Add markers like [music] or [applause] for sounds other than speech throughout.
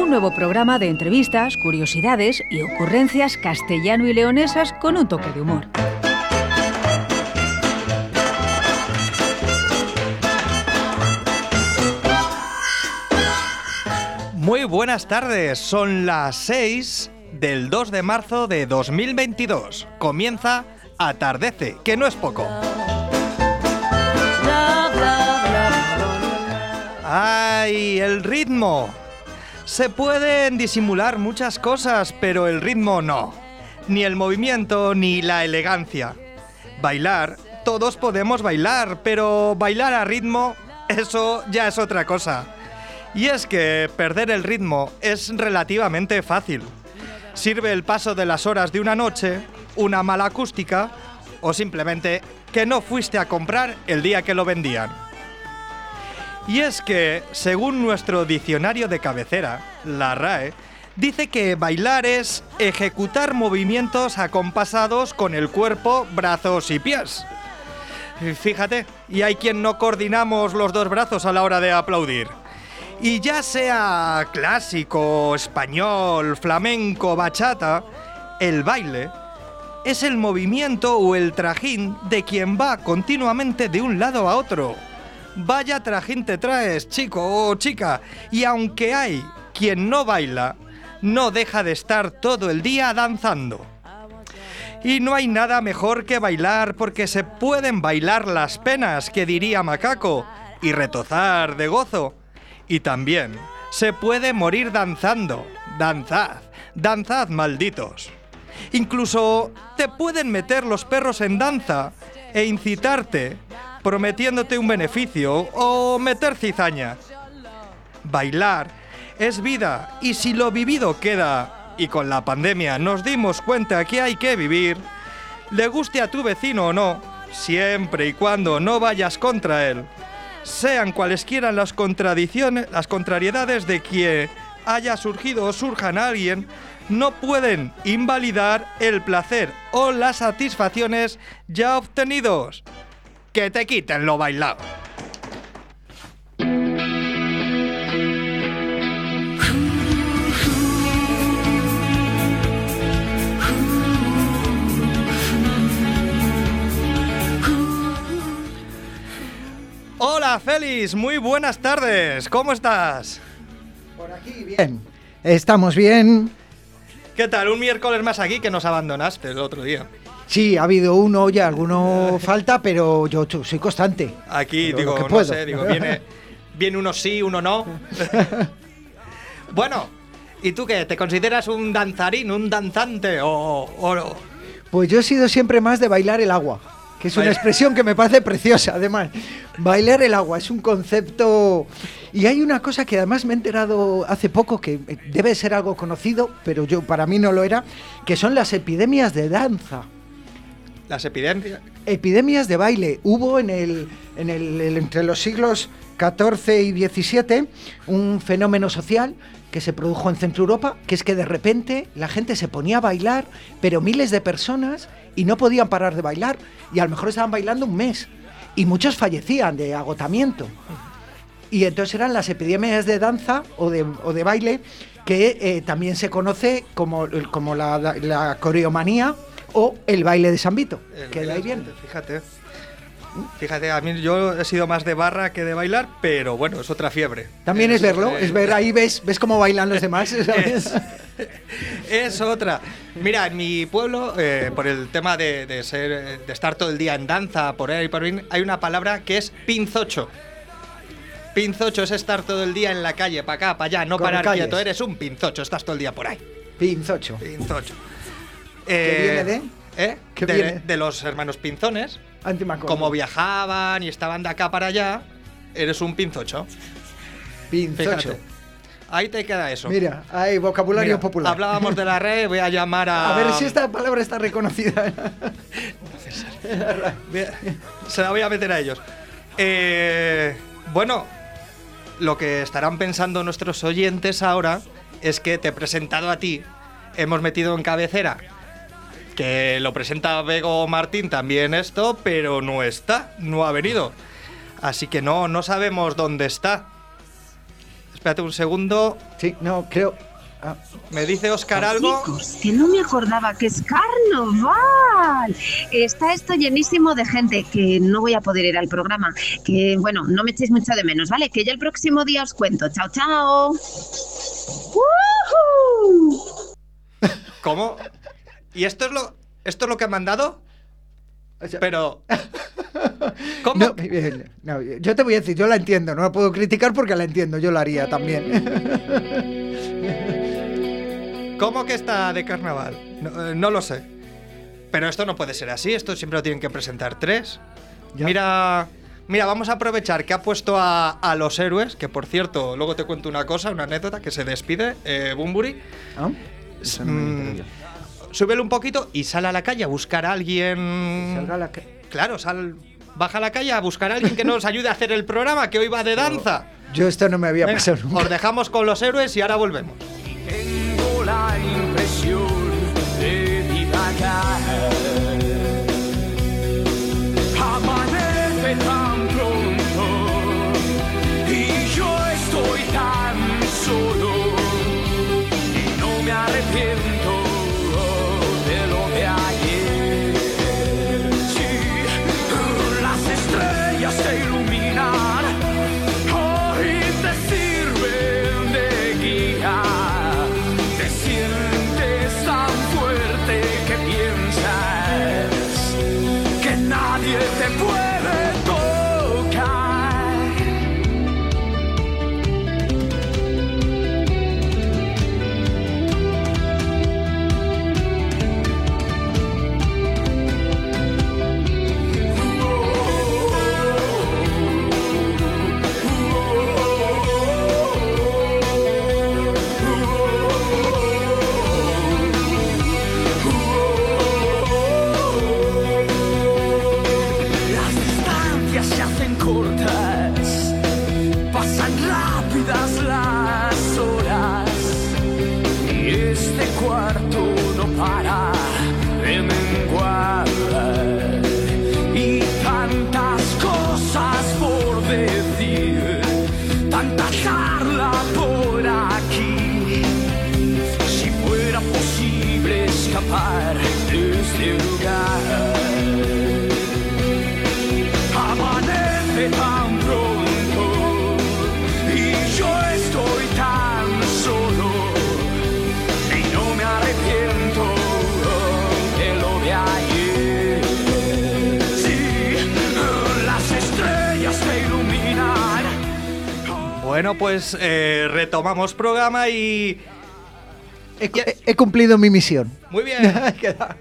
Un nuevo programa de entrevistas, curiosidades y ocurrencias castellano y leonesas con un toque de humor. Muy buenas tardes, son las 6 del 2 de marzo de 2022. Comienza Atardece, que no es poco. ¡Ay, el ritmo! Se pueden disimular muchas cosas, pero el ritmo no. Ni el movimiento ni la elegancia. Bailar, todos podemos bailar, pero bailar a ritmo, eso ya es otra cosa. Y es que perder el ritmo es relativamente fácil. Sirve el paso de las horas de una noche, una mala acústica o simplemente que no fuiste a comprar el día que lo vendían. Y es que, según nuestro diccionario de cabecera, la RAE, dice que bailar es ejecutar movimientos acompasados con el cuerpo, brazos y pies. Fíjate, y hay quien no coordinamos los dos brazos a la hora de aplaudir. Y ya sea clásico, español, flamenco, bachata, el baile es el movimiento o el trajín de quien va continuamente de un lado a otro. Vaya trajín te traes, chico o chica, y aunque hay quien no baila, no deja de estar todo el día danzando. Y no hay nada mejor que bailar porque se pueden bailar las penas, que diría Macaco, y retozar de gozo. Y también se puede morir danzando. Danzad, danzad malditos. Incluso te pueden meter los perros en danza e incitarte, prometiéndote un beneficio o meter cizaña. Bailar es vida y si lo vivido queda, y con la pandemia nos dimos cuenta que hay que vivir, le guste a tu vecino o no, siempre y cuando no vayas contra él, sean cualesquiera las contradicciones, las contrariedades de que haya surgido o surjan a alguien, no pueden invalidar el placer o las satisfacciones ya obtenidos. Que te quiten lo bailado. Hola Félix, muy buenas tardes, ¿cómo estás? Por aquí bien. Estamos bien. ¿Qué tal? Un miércoles más aquí que nos abandonaste el otro día. Sí, ha habido uno, ya alguno falta, pero yo soy constante. Aquí, digo, que no puedo. sé, digo, viene, viene uno sí, uno no. [laughs] bueno, ¿y tú qué? ¿Te consideras un danzarín, un danzante o, o no? Pues yo he sido siempre más de bailar el agua, que es una expresión que me parece preciosa, además. Bailar el agua es un concepto... Y hay una cosa que además me he enterado hace poco, que eh, debe ser algo conocido, pero yo para mí no lo era, que son las epidemias de danza. Las epidemias. epidemias de baile. Hubo en el, en el, entre los siglos XIV y XVII un fenómeno social que se produjo en Centro Europa, que es que de repente la gente se ponía a bailar, pero miles de personas, y no podían parar de bailar, y a lo mejor estaban bailando un mes, y muchos fallecían de agotamiento. Y entonces eran las epidemias de danza o de, o de baile, que eh, también se conoce como, como la, la coreomanía o el baile de San Vito, El que de ahí viene. Fíjate. Fíjate, a mí yo he sido más de barra que de bailar, pero bueno, es otra fiebre. También es verlo, es ver ahí ves, ves cómo bailan los demás, [laughs] ¿sabes? [laughs] es otra. Mira, en mi pueblo, eh, por el tema de, de ser, de estar todo el día en danza, por ahí por ahí, hay una palabra que es pinzocho. Pinzocho es estar todo el día en la calle, para acá, para allá, no Come parar calles. quieto. Eres un pinzocho, estás todo el día por ahí. Pinzocho. Pinzocho. Viene de? ¿eh? ¿Qué de, viene? de los hermanos pinzones. Como viajaban y estaban de acá para allá, eres un pinzocho. Pinzocho. Fíjate. Ahí te queda eso. Mira, hay vocabulario Mira, popular. Hablábamos de la [laughs] red, voy a llamar a. A ver si esta palabra está reconocida. [laughs] Se la voy a meter a ellos. Eh, bueno, lo que estarán pensando nuestros oyentes ahora es que te he presentado a ti, hemos metido en cabecera que lo presenta Bego Martín también esto, pero no está, no ha venido. Así que no, no sabemos dónde está. Espérate un segundo, sí, no, creo. ah, me dice Oscar algo. Chicos, que no me acordaba que es carnaval. Está esto llenísimo de gente que no voy a poder ir al programa. Que bueno, no me echéis mucho de menos, ¿vale? Que ya el próximo día os cuento. Chao, chao. ¿Cómo? ¿Y esto es lo, esto es lo que han mandado? Pero. [laughs] ¿Cómo? no, eh, no, yo te voy a decir, yo la entiendo, no la puedo criticar porque la entiendo, yo la haría también. [laughs] ¿Cómo que está de carnaval? No, eh, no lo sé. Pero esto no puede ser así, esto siempre lo tienen que presentar tres. Ya. Mira, mira, vamos a aprovechar que ha puesto a, a los héroes, que por cierto, luego te cuento una cosa, una anécdota, que se despide, eh, Bumburi. ¿Ah? Mm. Súbele un poquito y sale a la calle a buscar a alguien. Salga la ca- Claro, sal, baja a la calle a buscar a alguien que nos ayude a hacer el programa, que hoy va de danza. Yo esto no me había Venga, pasado nunca. os dejamos con los héroes y ahora volvemos. Tengo la impresión de. Amanece tan pronto y yo estoy tan solo y no me arrepiento programa y. He, he- he cumplido mi misión. Muy bien. [laughs] Queda-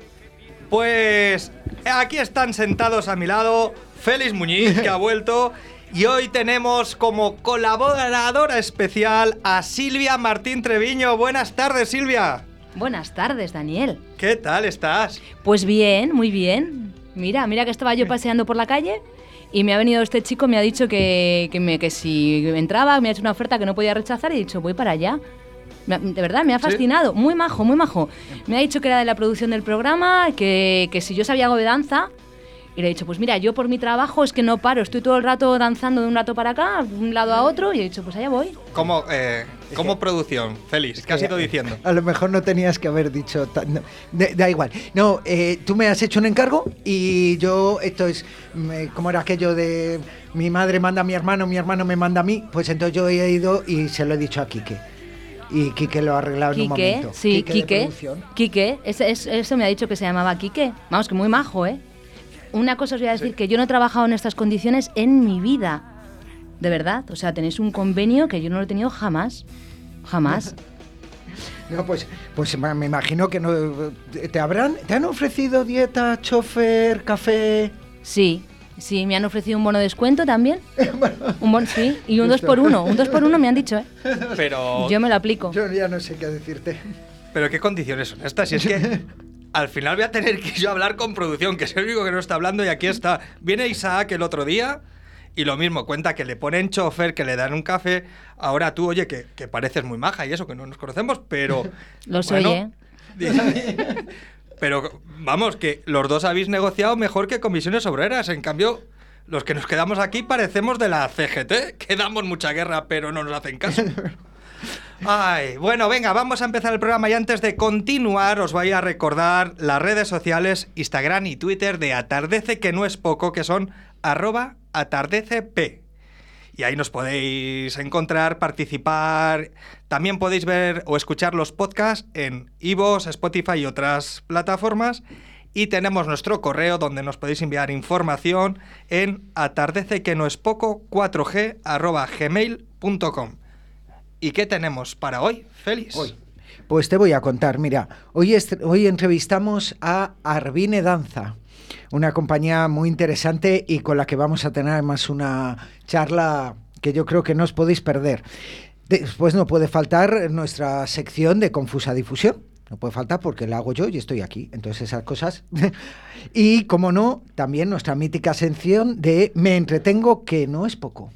Pues aquí están sentados a mi lado Félix Muñiz, que ha [laughs] vuelto. Y hoy tenemos como colaboradora especial a Silvia Martín Treviño. Buenas tardes, Silvia. Buenas tardes, Daniel. ¿Qué tal estás? Pues bien, muy bien. Mira, mira que estaba yo [laughs] paseando por la calle y me ha venido este chico, me ha dicho que, que, me- que si entraba, me ha hecho una oferta que no podía rechazar y he dicho, voy para allá. De verdad, me ha ¿Sí? fascinado. Muy majo, muy majo. Me ha dicho que era de la producción del programa, que, que si yo sabía algo de danza. Y le he dicho, pues mira, yo por mi trabajo es que no paro, estoy todo el rato danzando de un rato para acá, de un lado a otro, y he dicho, pues allá voy. ¿Cómo, eh, cómo producción? Félix, ¿qué has ido diciendo? A lo mejor no tenías que haber dicho. tan- no, da, da igual. No, eh, tú me has hecho un encargo y yo, esto es, me- como era aquello de mi madre manda a mi hermano, mi hermano me manda a mí, pues entonces yo he ido y se lo he dicho a Quique. y Quique lo ha arreglado en un momento. sí, Quique Quique. Quique, ese- eso me ha dicho que se llamaba Quique. Vamos, que muy majo, ¿eh? Una cosa os voy a decir, que yo no he trabajado en estas condiciones en mi vida. De verdad. O sea, tenéis un convenio que yo no lo he tenido jamás. Jamás. [laughs] No, pues, pues me imagino que no. ¿Te habrán, te han ofrecido dieta, chofer, café? Sí, sí, me han ofrecido un bono de descuento también. [laughs] Un bono, sí, y un 2 Justo. por 1 Un 2 por 1 me han dicho, ¿eh? Pero, Yo me lo aplico. Yo ya no sé qué decirte. pero ¿qué condiciones son estas? Si es que [laughs] al final voy a tener que yo hablar con producción, que es el único que no está hablando y aquí está. Viene Isaac el otro día y lo mismo, cuenta que le ponen chofer, que le dan un café. Ahora tú, oye, que, que pareces muy maja y eso, que no nos conocemos, pero... [laughs] Lo soy, bueno, ¿eh? [laughs] Pero vamos, que los dos habéis negociado mejor que comisiones obreras. En cambio, los que nos quedamos aquí parecemos de la CGT, que damos mucha guerra, pero no nos hacen caso. [laughs] Ay, bueno, venga, vamos a empezar el programa y antes de continuar os voy a recordar las redes sociales Instagram y Twitter de Atardece, que no es poco, que son arroba atardecepb. Y ahí nos podéis encontrar, participar. También podéis ver o escuchar los podcasts en Ivos, Spotify y otras plataformas. Y tenemos nuestro correo donde nos podéis enviar información en atardece que no es poco 4g arroba gmail.com. ¿Y qué tenemos para hoy, Félix? Hoy. Pues te voy a contar, mira, hoy, hoy entrevistamos a Arvine Danza, una compañía muy interesante y con la que vamos a tener además una charla que yo creo que no os podéis perder. Después no puede faltar nuestra sección de confusa difusión. No puede faltar porque la hago yo y estoy aquí. Entonces esas cosas. [laughs] y como no, también nuestra mítica sección de Me entretengo que no es poco.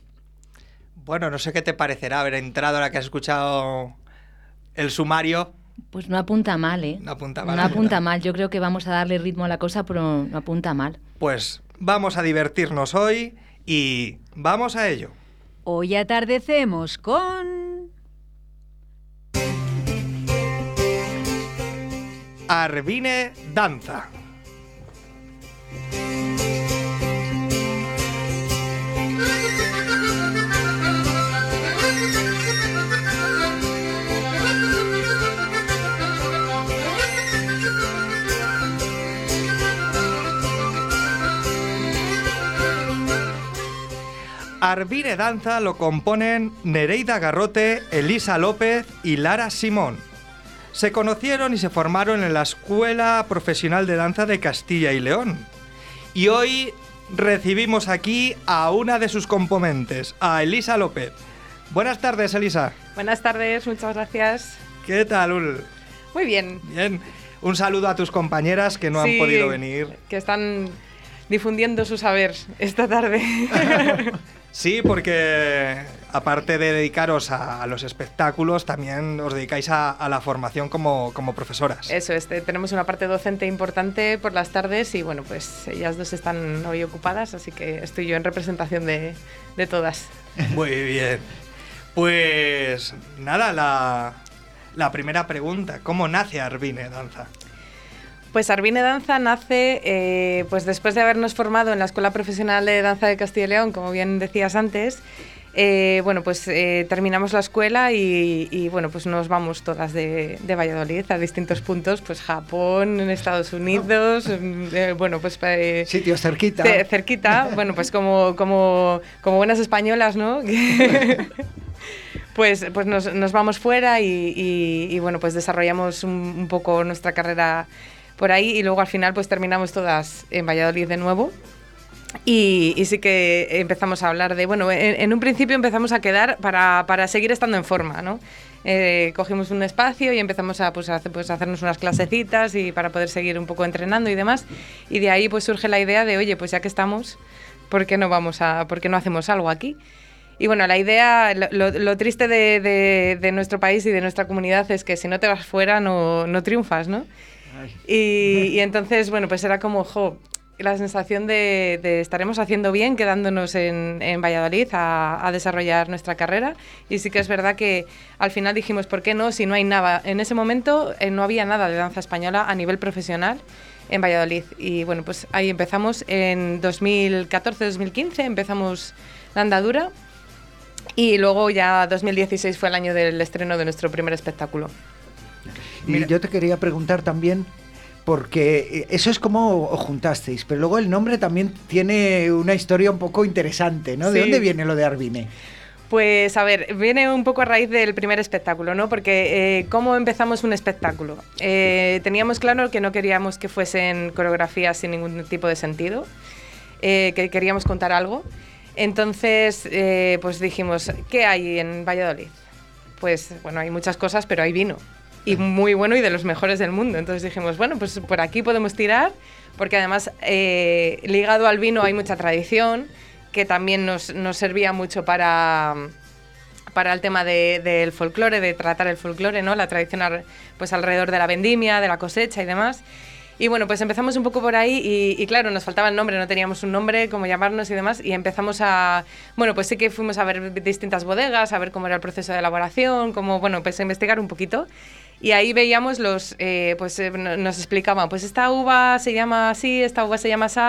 Bueno, no sé qué te parecerá haber entrado ahora que has escuchado el sumario. Pues no apunta mal, ¿eh? No apunta mal. No apunta mal. Yo creo que vamos a darle ritmo a la cosa, pero no apunta mal. Pues vamos a divertirnos hoy y vamos a ello. Hoy atardecemos con... Arvine Danza. Arvine Danza lo componen Nereida Garrote, Elisa López y Lara Simón. Se conocieron y se formaron en la Escuela Profesional de Danza de Castilla y León. Y hoy recibimos aquí a una de sus componentes, a Elisa López. Buenas tardes, Elisa. Buenas tardes, muchas gracias. ¿Qué tal? Ul? Muy bien. Bien. Un saludo a tus compañeras que no Sí, han podido venir. Que están difundiendo su saber esta tarde. [laughs] Sí, porque aparte de dedicaros a, los espectáculos, también os dedicáis a, a la formación como, como profesoras. Eso es, te- tenemos una parte docente importante por las tardes y bueno, pues ellas dos están hoy ocupadas, así que estoy yo en representación de, de todas. [laughs] Muy bien. Pues nada, la, la primera pregunta, ¿cómo nace Arvine Danza? Pues Arvine Danza nace eh, pues después de habernos formado en la Escuela Profesional de Danza de Castilla y León, como bien decías antes. eh, bueno, pues eh, terminamos la escuela y, y, bueno, pues nos vamos todas de, de Valladolid a distintos puntos, pues Japón, Estados Unidos, eh, bueno, pues Sitios cerquita. ce- cerquita, bueno, pues como, como, como buenas españolas, ¿no? [laughs] Pues, pues nos, nos vamos fuera y, y- y, bueno, pues desarrollamos un, un poco nuestra carrera por ahí y luego al final pues terminamos todas en Valladolid de nuevo. Y, sí que empezamos a hablar de, bueno, en, un principio empezamos a quedar para, para seguir estando en forma, ¿no? Eh, cogimos un espacio y empezamos a, pues, a pues, hacernos unas clasecitas y para poder seguir un poco entrenando y demás. Y de ahí pues surge la idea de, oye, pues ya que estamos, ¿por qué no vamos a, por qué no hacemos algo aquí? Y bueno, la idea, lo triste de, de- de nuestro país y de nuestra comunidad es que si no te vas fuera no, no triunfas, ¿no? Y, y entonces, bueno, pues era como, jo, la sensación de, de estaremos haciendo bien quedándonos en, en Valladolid a, a desarrollar nuestra carrera. Y sí que es verdad que al final dijimos, ¿por qué no? Si no hay nada. En ese momento eh, no había nada de danza española a nivel profesional en Valladolid. Y bueno, pues ahí empezamos en 2014-2015, empezamos la andadura. Y luego ya 2016 fue el año del estreno de nuestro primer espectáculo. Y yo te quería preguntar también, porque eso es como os juntasteis, pero luego el nombre también tiene una historia un poco interesante, ¿no? ¿De Sí. dónde viene lo de Arvine? Pues a ver, viene un poco a raíz del primer espectáculo, ¿no? Porque eh, ¿cómo empezamos un espectáculo? Eh, teníamos claro que no queríamos que fuesen coreografías sin ningún tipo de sentido, eh, que queríamos contar algo. Entonces, eh, pues dijimos, ¿qué hay en Valladolid? Pues bueno, hay muchas cosas, pero hay vino. Y muy bueno y de los mejores del mundo. Entonces dijimos, bueno, pues por aquí podemos tirar, porque además eh, ligado al vino hay mucha tradición, que también nos, nos servía mucho para, para el tema de- del folclore, de tratar el folclore, ¿no? La tradición pues alrededor de la vendimia, de la cosecha y demás. Y bueno, pues empezamos un poco por ahí y, y claro, nos faltaba el nombre, no teníamos un nombre, cómo llamarnos y demás, y empezamos a, bueno, pues sí que fuimos a ver distintas bodegas, a ver cómo era el proceso de elaboración, cómo, bueno, pues a investigar un poquito. Y ahí veíamos los, eh, pues eh, no- nos explicaban, pues esta uva se llama así, esta uva se llama así,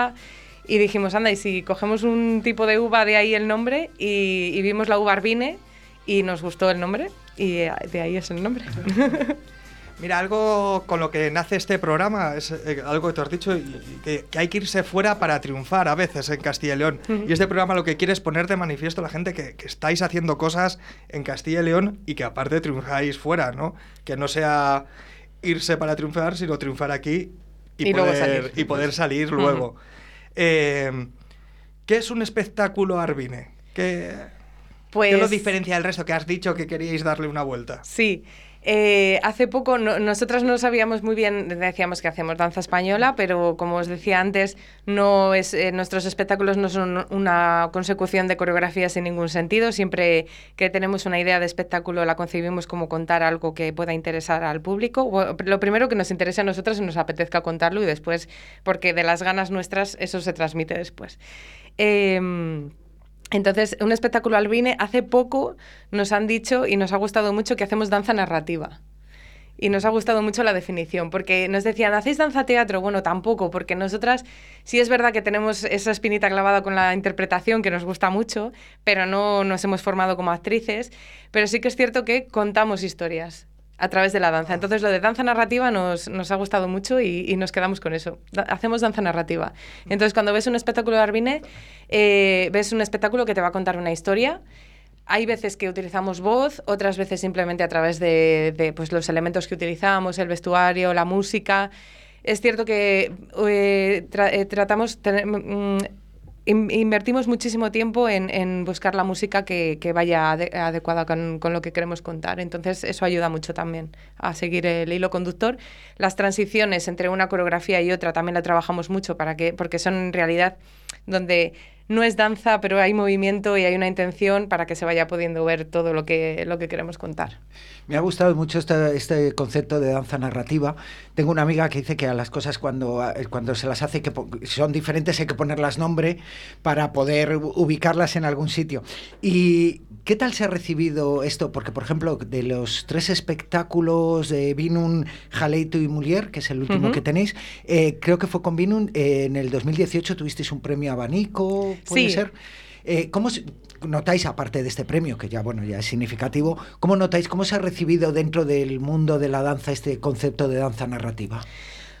y dijimos, anda, y si cogemos un tipo de uva, de ahí el nombre, y, y vimos la uva Arbine, y nos gustó el nombre, y eh, de ahí es el nombre. [laughs] Mira, algo con lo que nace este programa es eh, algo que te has dicho, y- y que, que hay que irse fuera para triunfar a veces en Castilla y León. Y este programa lo que quiere es poner de manifiesto a la gente que, que estáis haciendo cosas en Castilla y León y que aparte triunfáis fuera, ¿no? Que no sea irse para triunfar, sino triunfar aquí y, Y luego poder, salir. y poder salir luego. Eh, ¿Qué es un espectáculo Arbine? ¿Qué, Pues, ¿Qué lo diferencia del resto que has dicho que queríais darle una vuelta? Sí. Eh, hace poco no- nosotras no sabíamos muy bien, decíamos que hacemos danza española, pero como os decía antes, eh, nuestros espectáculos no son una consecución de coreografías sin ningún sentido. Siempre que tenemos una idea de espectáculo la concebimos como contar algo que pueda interesar al público. Lo primero que nos interesa a nosotros y nos apetezca contarlo y después, porque de las ganas nuestras eso se transmite después. Em, entonces, un espectáculo albine, hace poco nos han dicho y nos ha gustado mucho que hacemos danza narrativa. Y nos ha gustado mucho la definición, porque nos decían, ¿hacéis danza teatro? Bueno, tampoco, porque nosotras sí es verdad que tenemos esa espinita clavada con la interpretación que nos gusta mucho, pero no nos hemos formado como actrices, pero sí que es cierto que contamos historias a través de la danza. Entonces lo de danza narrativa nos, nos ha gustado mucho y, y nos quedamos con eso. Da- hacemos danza narrativa. Entonces cuando ves un espectáculo de Arbine, eh, ves un espectáculo que te va a contar una historia. Hay veces que utilizamos voz, otras veces simplemente a través de, de, pues, los elementos que utilizamos, el vestuario, la música. Es cierto que eh, tra- eh, tratamos, mm, in- invertimos muchísimo tiempo en, en buscar la música que, que vaya ade- adecuada con, con lo que queremos contar. Entonces eso ayuda mucho también a seguir el hilo conductor. Las transiciones entre una coreografía y otra también la trabajamos mucho para que, porque son en realidad donde no es danza, pero hay movimiento y hay una intención para que se vaya pudiendo ver todo lo que, lo que queremos contar. Me ha gustado mucho este, este concepto de danza narrativa. Tengo una amiga que dice que a las cosas cuando, eh, cuando se las hace que son diferentes hay que ponerlas nombre para poder ubicarlas en algún sitio. ¿Y qué tal se ha recibido esto? Porque, por ejemplo, de los tres espectáculos de Vinun, Jaleito y Mulier, que es el último que tenéis, eh, creo que fue con Vinun, eh, en el 2018 tuvisteis un premio abanico, ¿puede Sí. ser? Eh, ¿Cómo notáis, aparte de este premio, que ya, bueno, ya es significativo, cómo notáis, cómo se ha recibido dentro del mundo de la danza este concepto de danza narrativa?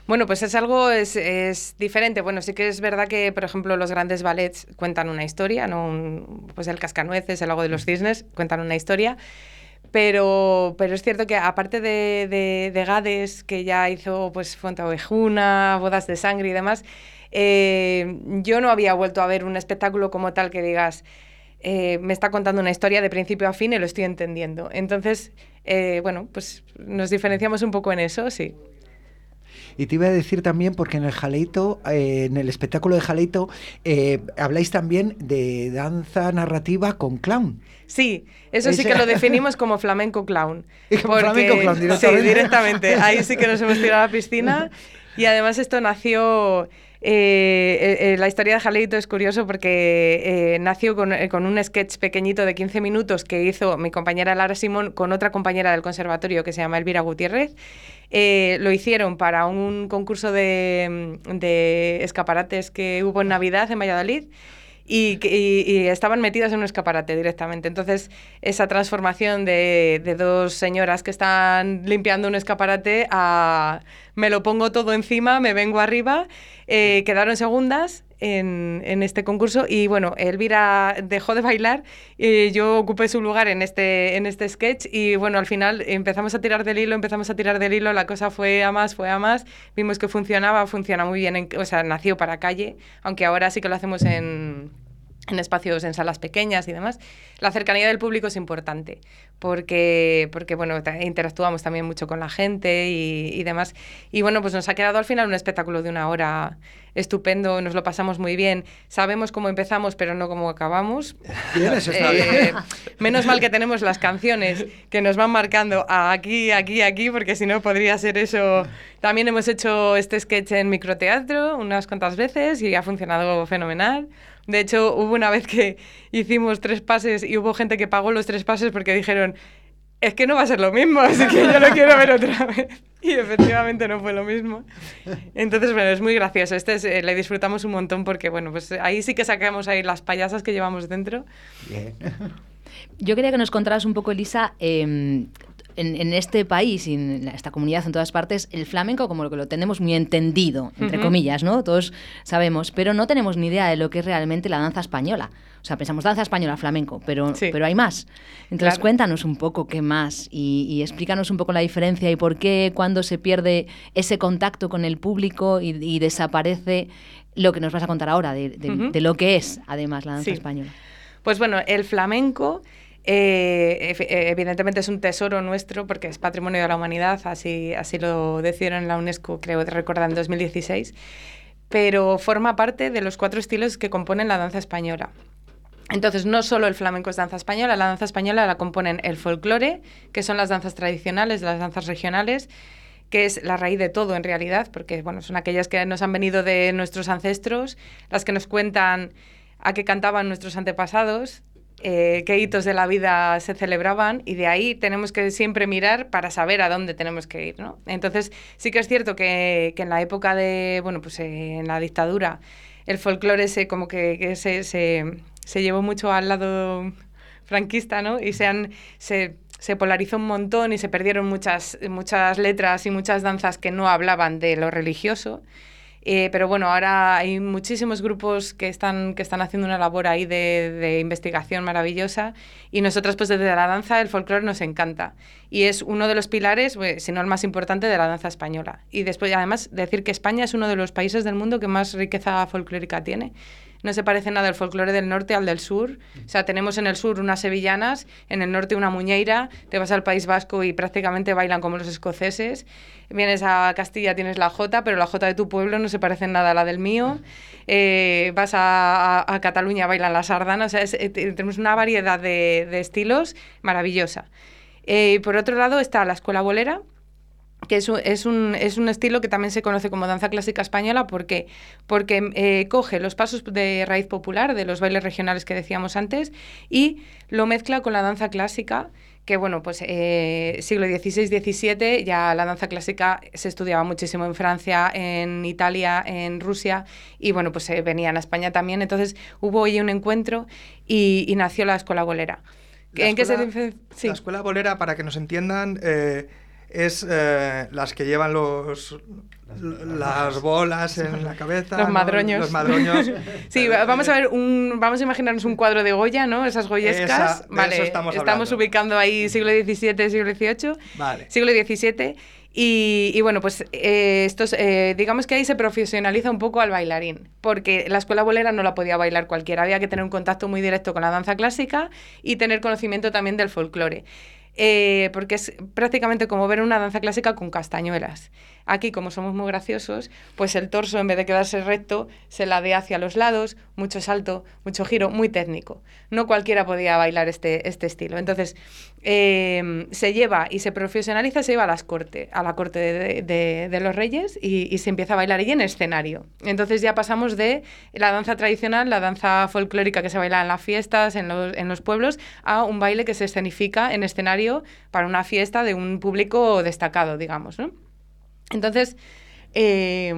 Bueno, pues es algo es, es diferente. Bueno, sí que es verdad que, por ejemplo, los grandes ballets cuentan una historia, ¿no? Un- pues el Cascanueces, el Lago de los Cisnes, cuentan una historia. Pero, pero es cierto que aparte de, de, de Gades, que ya hizo pues Fuente Ovejuna, Bodas de Sangre y demás, eh, yo no había vuelto a ver un espectáculo como tal que digas, eh, me está contando una historia de principio a fin y lo estoy entendiendo. Entonces, eh, bueno, pues nos diferenciamos un poco en eso, sí. Y te iba a decir también, porque en el Jaleito, eh, en el espectáculo de Jaleito, eh, habláis también de danza narrativa con clown. Sí, eso sí que lo [laughs] definimos como flamenco clown. [laughs] Como flamenco clown, directamente. Sí, directamente. Ahí sí que nos hemos tirado a la piscina. [laughs] Y además esto nació... eh, la historia de Jaleito es curioso porque eh, nació con, con un sketch pequeñito de 15 minutos que hizo mi compañera Lara Simón con otra compañera del conservatorio que se llama Elvira Gutiérrez. Eh, lo hicieron para un concurso de, de escaparates que hubo en Navidad en Valladolid. y, y- y estaban metidas en un escaparate directamente. Entonces, esa transformación de, de dos señoras que están limpiando un escaparate a me lo pongo todo encima, me vengo arriba, eh, quedaron segundas en, en este concurso y bueno, Elvira dejó de bailar y yo ocupé su lugar en este, en este sketch y bueno, al final empezamos a tirar del hilo, empezamos a tirar del hilo, la cosa fue a más, fue a más, vimos que funcionaba, funciona muy bien, en- o sea, nació para calle, aunque ahora sí que lo hacemos en en espacios, en salas pequeñas y demás, la cercanía del público es importante, porque, porque bueno, interactuamos también mucho con la gente y, y demás. Y bueno, pues nos ha quedado al final un espectáculo de una hora estupendo, nos lo pasamos muy bien, sabemos cómo empezamos, pero no cómo acabamos. Bien, eso está Eh, bien. menos mal que tenemos las canciones que nos van marcando a aquí, aquí, aquí, porque si no podría ser eso. También hemos hecho este sketch en microteatro unas cuantas veces y ha funcionado fenomenal. De hecho, hubo una vez que hicimos tres pases y hubo gente que pagó los tres pases porque dijeron, es que no va a ser lo mismo, así que yo lo quiero ver otra vez. [laughs] Y efectivamente no fue lo mismo. Entonces, bueno, es muy gracioso. Este es, eh, le disfrutamos un montón porque, bueno, pues ahí sí que sacamos ahí las payasas que llevamos dentro. Bien. Yo quería que nos contaras un poco, Elisa, eh, en, en este país y en esta comunidad en todas partes, el flamenco como que lo tenemos muy entendido, entre comillas, ¿no? Todos sabemos, pero no tenemos ni idea de lo que es realmente la danza española. O sea, pensamos danza española, flamenco, pero, Sí. pero hay más. Entonces, Claro. cuéntanos un poco qué más y, y explícanos un poco la diferencia y por qué cuando se pierde ese contacto con el público y, y desaparece lo que nos vas a contar ahora, de, de- Ujú. de lo que es, además, la danza Sí. española. Pues bueno, el flamenco eh, eh, evidentemente es un tesoro nuestro porque es patrimonio de la humanidad, así, así lo decidieron la UNESCO, creo recordar, en 2016, pero forma parte de los cuatro estilos que componen la danza española. Entonces, no solo el flamenco es danza española, la danza española la componen el folclore, que son las danzas tradicionales, las danzas regionales, que es la raíz de todo en realidad, porque bueno, son aquellas que nos han venido de nuestros ancestros, las que nos cuentan a qué cantaban nuestros antepasados, eh, qué hitos de la vida se celebraban y de ahí tenemos que siempre mirar para saber a dónde tenemos que ir, ¿no? Entonces sí que es cierto que, que en la época de, bueno, pues eh, en la dictadura el folclore se como que, que se, se, se llevó mucho al lado franquista, ¿no? Y se, han, se, se polarizó un montón y se perdieron muchas, muchas letras y muchas danzas que no hablaban de lo religioso. Eh, pero bueno, ahora hay muchísimos grupos que están, que están haciendo una labor ahí de, de investigación maravillosa y nosotros pues desde la danza el folclore nos encanta y es uno de los pilares, pues, si no el más importante de la danza española. Y después además decir que España es uno de los países del mundo que más riqueza folclórica tiene. No se parece nada el folclore del norte al del sur. O sea, tenemos en el sur unas sevillanas, en el norte una muñeira, te vas al País Vasco y prácticamente bailan como los escoceses. Vienes a Castilla, tienes la jota, pero la jota de tu pueblo no se parece nada a la del mío. Eh, vas a, Cataluña, bailan la sardana. O sea, eh, te- tenemos una variedad de, estilos maravillosa. Eh, por otro lado está la escuela bolera, que es un, es, un, es un estilo que también se conoce como danza clásica española. ¿Por qué? Porque eh, coge los pasos de raíz popular de los bailes regionales que decíamos antes y lo mezcla con la danza clásica, que bueno, pues eh, siglo XVI-XVII ya la danza clásica se estudiaba muchísimo en Francia, en Italia, en Rusia y bueno, pues eh, venían a España también. Entonces hubo hoy un encuentro y, y nació la escuela bolera. La ¿En qué se sí. La escuela bolera, para que nos entiendan, eh, es eh, las que llevan los las bolas en la cabeza. Los ¿no? madroños. Los madroños. [laughs] Sí, va- vamos a ver un, vamos a imaginarnos un cuadro de Goya, ¿no? Esas goyescas. Esa- de vale, eso estamos hablando. ubicando ahí siglo XVII, siglo XVIII, Vale. siglo XVII. Y, y bueno, pues eh, estos, eh, digamos que ahí se profesionaliza un poco al bailarín, porque la escuela bolera no la podía bailar cualquiera, había que tener un contacto muy directo con la danza clásica y tener conocimiento también del folclore. Eh, porque es prácticamente como ver una danza clásica con castañuelas. Aquí, como somos muy graciosos, pues el torso, en vez de quedarse recto, se ladea hacia los lados, mucho salto, mucho giro, muy técnico. No cualquiera podía bailar este, este estilo. Entonces, eh, se lleva y se profesionaliza, se lleva a las corte, a la corte de, de- de los reyes y, y se empieza a bailar y en escenario. Entonces ya pasamos de la danza tradicional, la danza folclórica que se baila en las fiestas, en los, en los pueblos, a un baile que se escenifica en escenario para una fiesta de un público destacado, digamos, ¿no? Entonces, eh,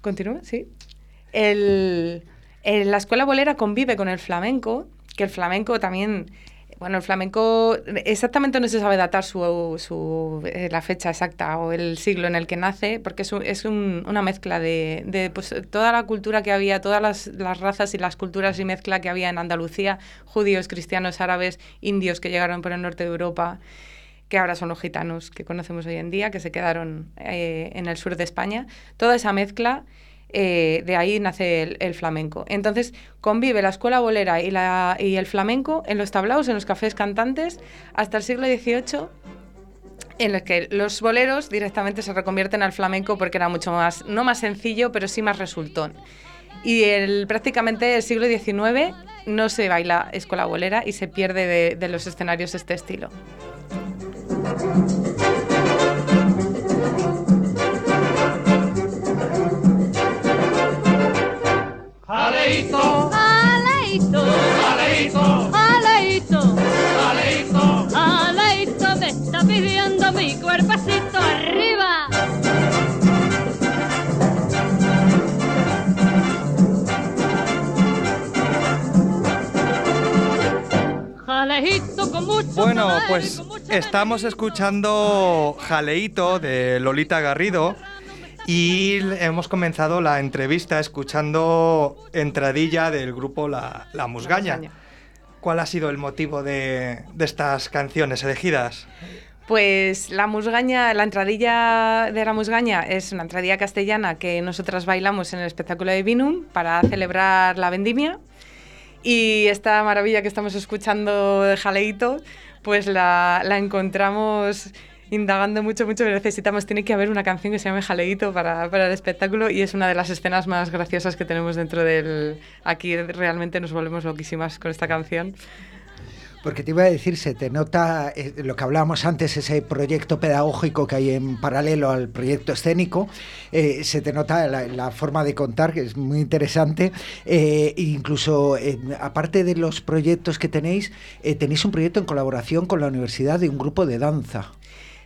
¿continúa? Sí. El, la escuela bolera convive con el flamenco, que el flamenco también bueno, el flamenco exactamente no se sabe datar su, su, eh, la fecha exacta o el siglo en el que nace, porque es, un, es un, una mezcla de, de pues, toda la cultura que había, todas las, las, razas y las culturas y mezcla que había en Andalucía, judíos, cristianos, árabes, indios que llegaron por el norte de Europa, que ahora son los gitanos que conocemos hoy en día, que se quedaron eh, en el sur de España. Toda esa mezcla eh, de ahí nace el, flamenco. Entonces convive la escuela bolera y, el flamenco en los tablaos, en los cafés cantantes, hasta el siglo XVIII en los que los boleros directamente se reconvierten al flamenco porque era mucho más, no más sencillo, pero sí más resultón. Y el, prácticamente el siglo XIX no se baila escuela bolera y se pierde de, de los escenarios este estilo. Aleito, aleito, aleito, aleito, aleito, aleito, me está pidiendo mi cuerpecito arriba. Jaleito con mucho Bueno, pues estamos escuchando Jaleito de Lolita Garrido y hemos comenzado la entrevista escuchando entradilla del grupo La, la Musgaña. ¿Cuál ha sido el motivo de, de estas canciones elegidas? Pues la musgaña, la entradilla de la musgaña es una entradilla castellana que nosotras bailamos en el espectáculo de Vinum para celebrar la vendimia. Y esta maravilla que estamos escuchando de Jaleito, pues la, la encontramos indagando mucho, mucho. Necesitamos, tiene que haber una canción que se llame Jaleito para, para, el espectáculo y es una de las escenas más graciosas que tenemos dentro del... Aquí realmente nos volvemos loquísimas con esta canción. Porque te iba a decir, se te nota eh, lo que hablábamos antes, ese proyecto pedagógico que hay en paralelo al proyecto escénico, eh, se te nota la, forma de contar, que es muy interesante. Eh, incluso, aparte de los proyectos que tenéis, eh, tenéis un proyecto en colaboración con la universidad de un grupo de danza.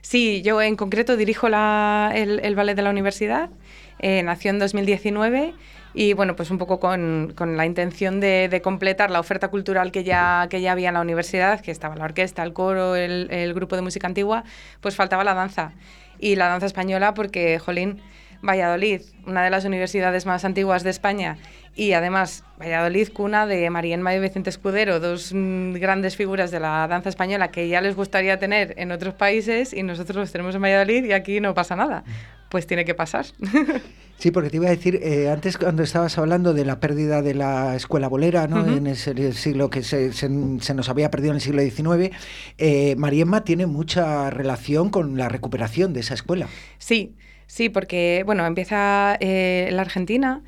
Sí, yo en concreto dirijo el, el, ballet de la universidad. Eh, nació en 2019 y bueno, pues un poco con, la intención de, de, completar la oferta cultural que ya, que ya había en la universidad, que estaba la orquesta, el coro, el, el grupo de música antigua, pues faltaba la danza. Y la danza española porque, jolín, Valladolid, una de las universidades más antiguas de España, y además Valladolid, cuna de María Enma y Vicente Escudero, dos mm, grandes figuras de la danza española que ya les gustaría tener en otros países y nosotros los tenemos en Valladolid y aquí no pasa nada. Pues tiene que pasar. [laughs] Sí, porque te iba a decir, eh, antes cuando estabas hablando de la pérdida de la escuela bolera, ¿no? Uh -huh. en ese, el siglo que se, se, se, nos había perdido en el siglo XIX, eh, Mariemma tiene mucha relación con la recuperación de esa escuela. Sí, sí, porque, bueno, empieza eh, la Argentina,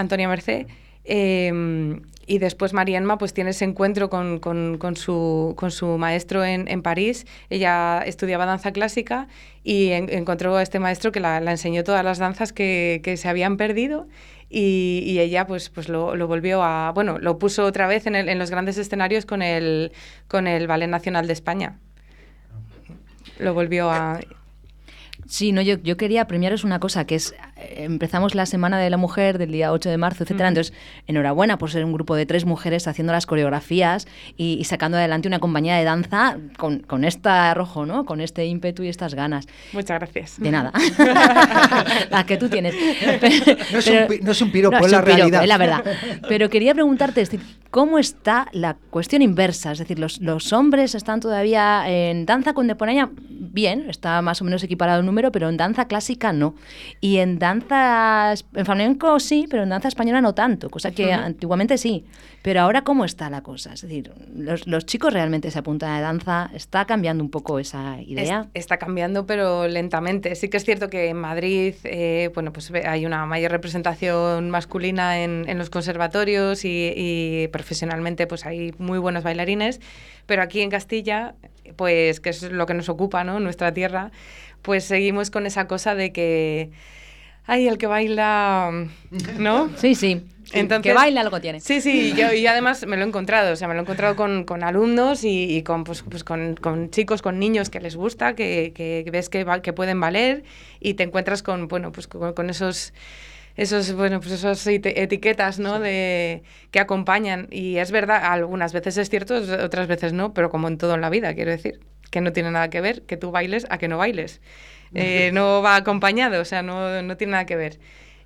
Antonia Merced, eh, y después Marienma pues tiene ese encuentro con, con, su, con su, maestro en, en, París. Ella estudiaba danza clásica y en, encontró a este maestro que la, la, enseñó todas las danzas que, que se habían perdido y, y, ella pues, pues lo, lo, volvió a... Bueno, lo puso otra vez en, el, en los grandes escenarios con el, con el Ballet Nacional de España. Lo volvió a... Sí, no, yo, yo quería premiaros una cosa, que es, empezamos la Semana de la Mujer del día 8 de marzo, etcétera, entonces, enhorabuena por ser un grupo de tres mujeres haciendo las coreografías y, y sacando adelante una compañía de danza con, con este arrojo, ¿no? Con este ímpetu y estas ganas. Muchas gracias. De nada. [laughs] la que tú tienes. Pero, [laughs] no, es un, no, es un, piropo, no, es la realidad. Es la verdad. Pero quería preguntarte, es decir, ¿cómo está la cuestión inversa? Es decir, los, los hombres están todavía en danza contemporánea, bien, está más o menos equiparado el número, pero en danza clásica no. Y en danza, en flamenco sí, pero en danza española no tanto, cosa que uh -huh. antiguamente sí. Pero ahora, ¿cómo está la cosa? Es decir, los, los, chicos realmente se apuntan a danza, ¿está cambiando un poco esa idea? Es, está cambiando, pero lentamente. Sí que es cierto que en Madrid, eh, bueno, pues hay una mayor representación masculina en, en los conservatorios y, y profesionalmente pues hay muy buenos bailarines, pero aquí en Castilla, pues que es lo que nos ocupa, ¿no? Nuestra tierra, pues seguimos con esa cosa de que, ay, el que baila, ¿no? Sí, sí. Entonces, que baila algo tiene. Sí, sí, yo, y además me lo he encontrado, o sea, me lo he encontrado con, con alumnos y, y con, pues, pues con, con, chicos, con niños que les gusta, que, que ves que, que pueden valer y te encuentras con, bueno, pues con, con esos esos, bueno, pues esas eti- etiquetas ¿no? de, que acompañan. Y es verdad, algunas veces es cierto, otras veces no, pero como en todo en la vida, quiero decir, que no tiene nada que ver que tú bailes a que no bailes. Eh, [laughs] no va acompañado, o sea, no, no tiene nada que ver.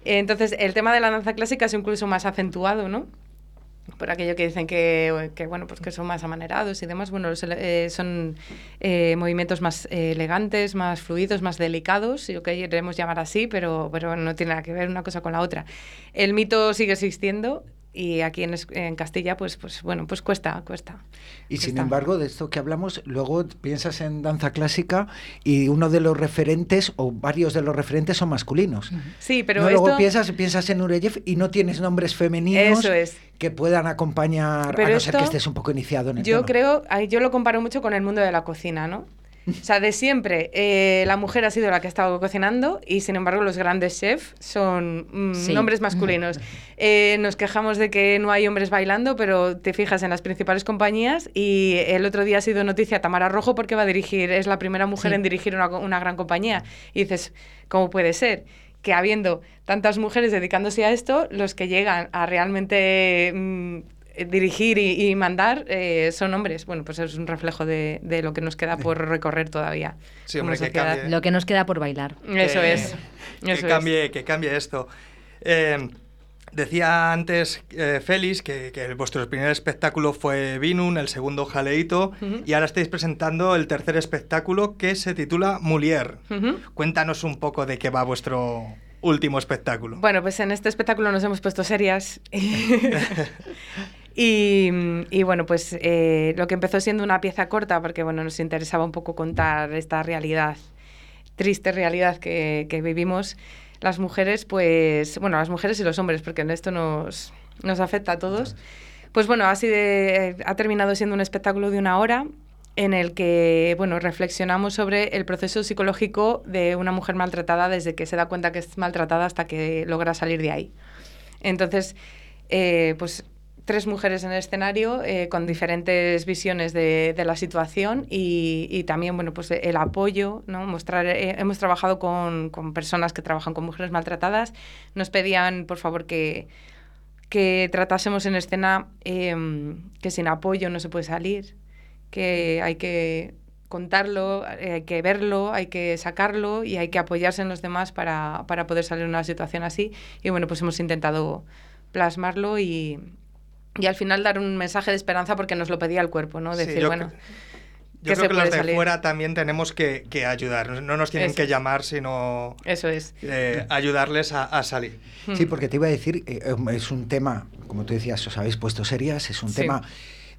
Entonces, el tema de la danza clásica es incluso más acentuado, ¿no? por aquello que dicen que, que, bueno pues que son más amanerados y demás bueno los, eh, son eh, movimientos más eh, elegantes más fluidos más delicados si lo queremos llamar así pero pero no tiene nada que ver una cosa con la otra el mito sigue existiendo y aquí en, en Castilla pues pues bueno pues cuesta cuesta Y sin embargo, de esto que hablamos, luego piensas en danza clásica y uno de los referentes o varios de los referentes son masculinos. sí pero no, esto luego piensas, piensas en Nureyev y no tienes nombres femeninos Eso es. que puedan acompañar, Pero a no ser que estés un poco iniciado en el Yo tema. creo, yo lo comparo mucho con el mundo de la cocina, ¿no? O sea, de siempre eh, la mujer ha sido la que ha estado cocinando y sin embargo los grandes chefs son mm, Sí. hombres masculinos. [laughs] Eh, nos quejamos de que no hay hombres bailando, pero te fijas en las principales compañías y el otro día ha sido noticia Tamara Rojo porque va a dirigir, es la primera mujer Sí. en dirigir una, una gran compañía. Y dices, ¿cómo puede ser? que habiendo tantas mujeres dedicándose a esto, los que llegan a realmente mm, dirigir y, y mandar eh, son hombres. Bueno, pues es un reflejo de, de lo que nos queda por recorrer todavía. Sí, como hombre, que sociedad. cambie. Lo que nos queda por bailar. Eso es. que Eso es. cambie, que cambie esto. Eh, decía antes eh, Félix que, que vuestro primer espectáculo fue Vinun, el segundo Jaleito, y ahora estáis presentando el tercer espectáculo que se titula Mulier. Cuéntanos un poco de qué va vuestro último espectáculo. Bueno, pues en este espectáculo nos hemos puesto serias. [laughs] y, y bueno, pues eh, lo que empezó siendo una pieza corta, porque bueno, nos interesaba un poco contar esta realidad, triste realidad que, que vivimos las mujeres, pues, bueno, las mujeres y los hombres, porque en esto nos, nos afecta a todos. Pues bueno, así de, ha terminado siendo un espectáculo de una hora en el que bueno, reflexionamos sobre el proceso psicológico de una mujer maltratada desde que se da cuenta que es maltratada hasta que logra salir de ahí. Entonces, eh, pues tres mujeres en el escenario eh, con diferentes visiones de, de la situación y, y también bueno, pues el apoyo, ¿no? Mostrar, eh, hemos trabajado con, con personas que trabajan con mujeres maltratadas, nos pedían por favor que, que tratásemos en escena eh, que sin apoyo no se puede salir, que hay que contarlo, eh, hay que verlo, hay que sacarlo y hay que apoyarse en los demás para, para poder salir de una situación así. Y bueno, pues hemos intentado plasmarlo y, y al final dar un mensaje de esperanza porque nos lo pedía el cuerpo, ¿no? Decir, yo bueno, Yo se creo que los de salir. fuera también tenemos que, que ayudar. No nos tienen Eso que llamar, sino eso es. eh, ayudarles a, a salir. Sí, porque te iba a decir, eh, es un tema, como tú decías, os habéis puesto serias, es un Sí. tema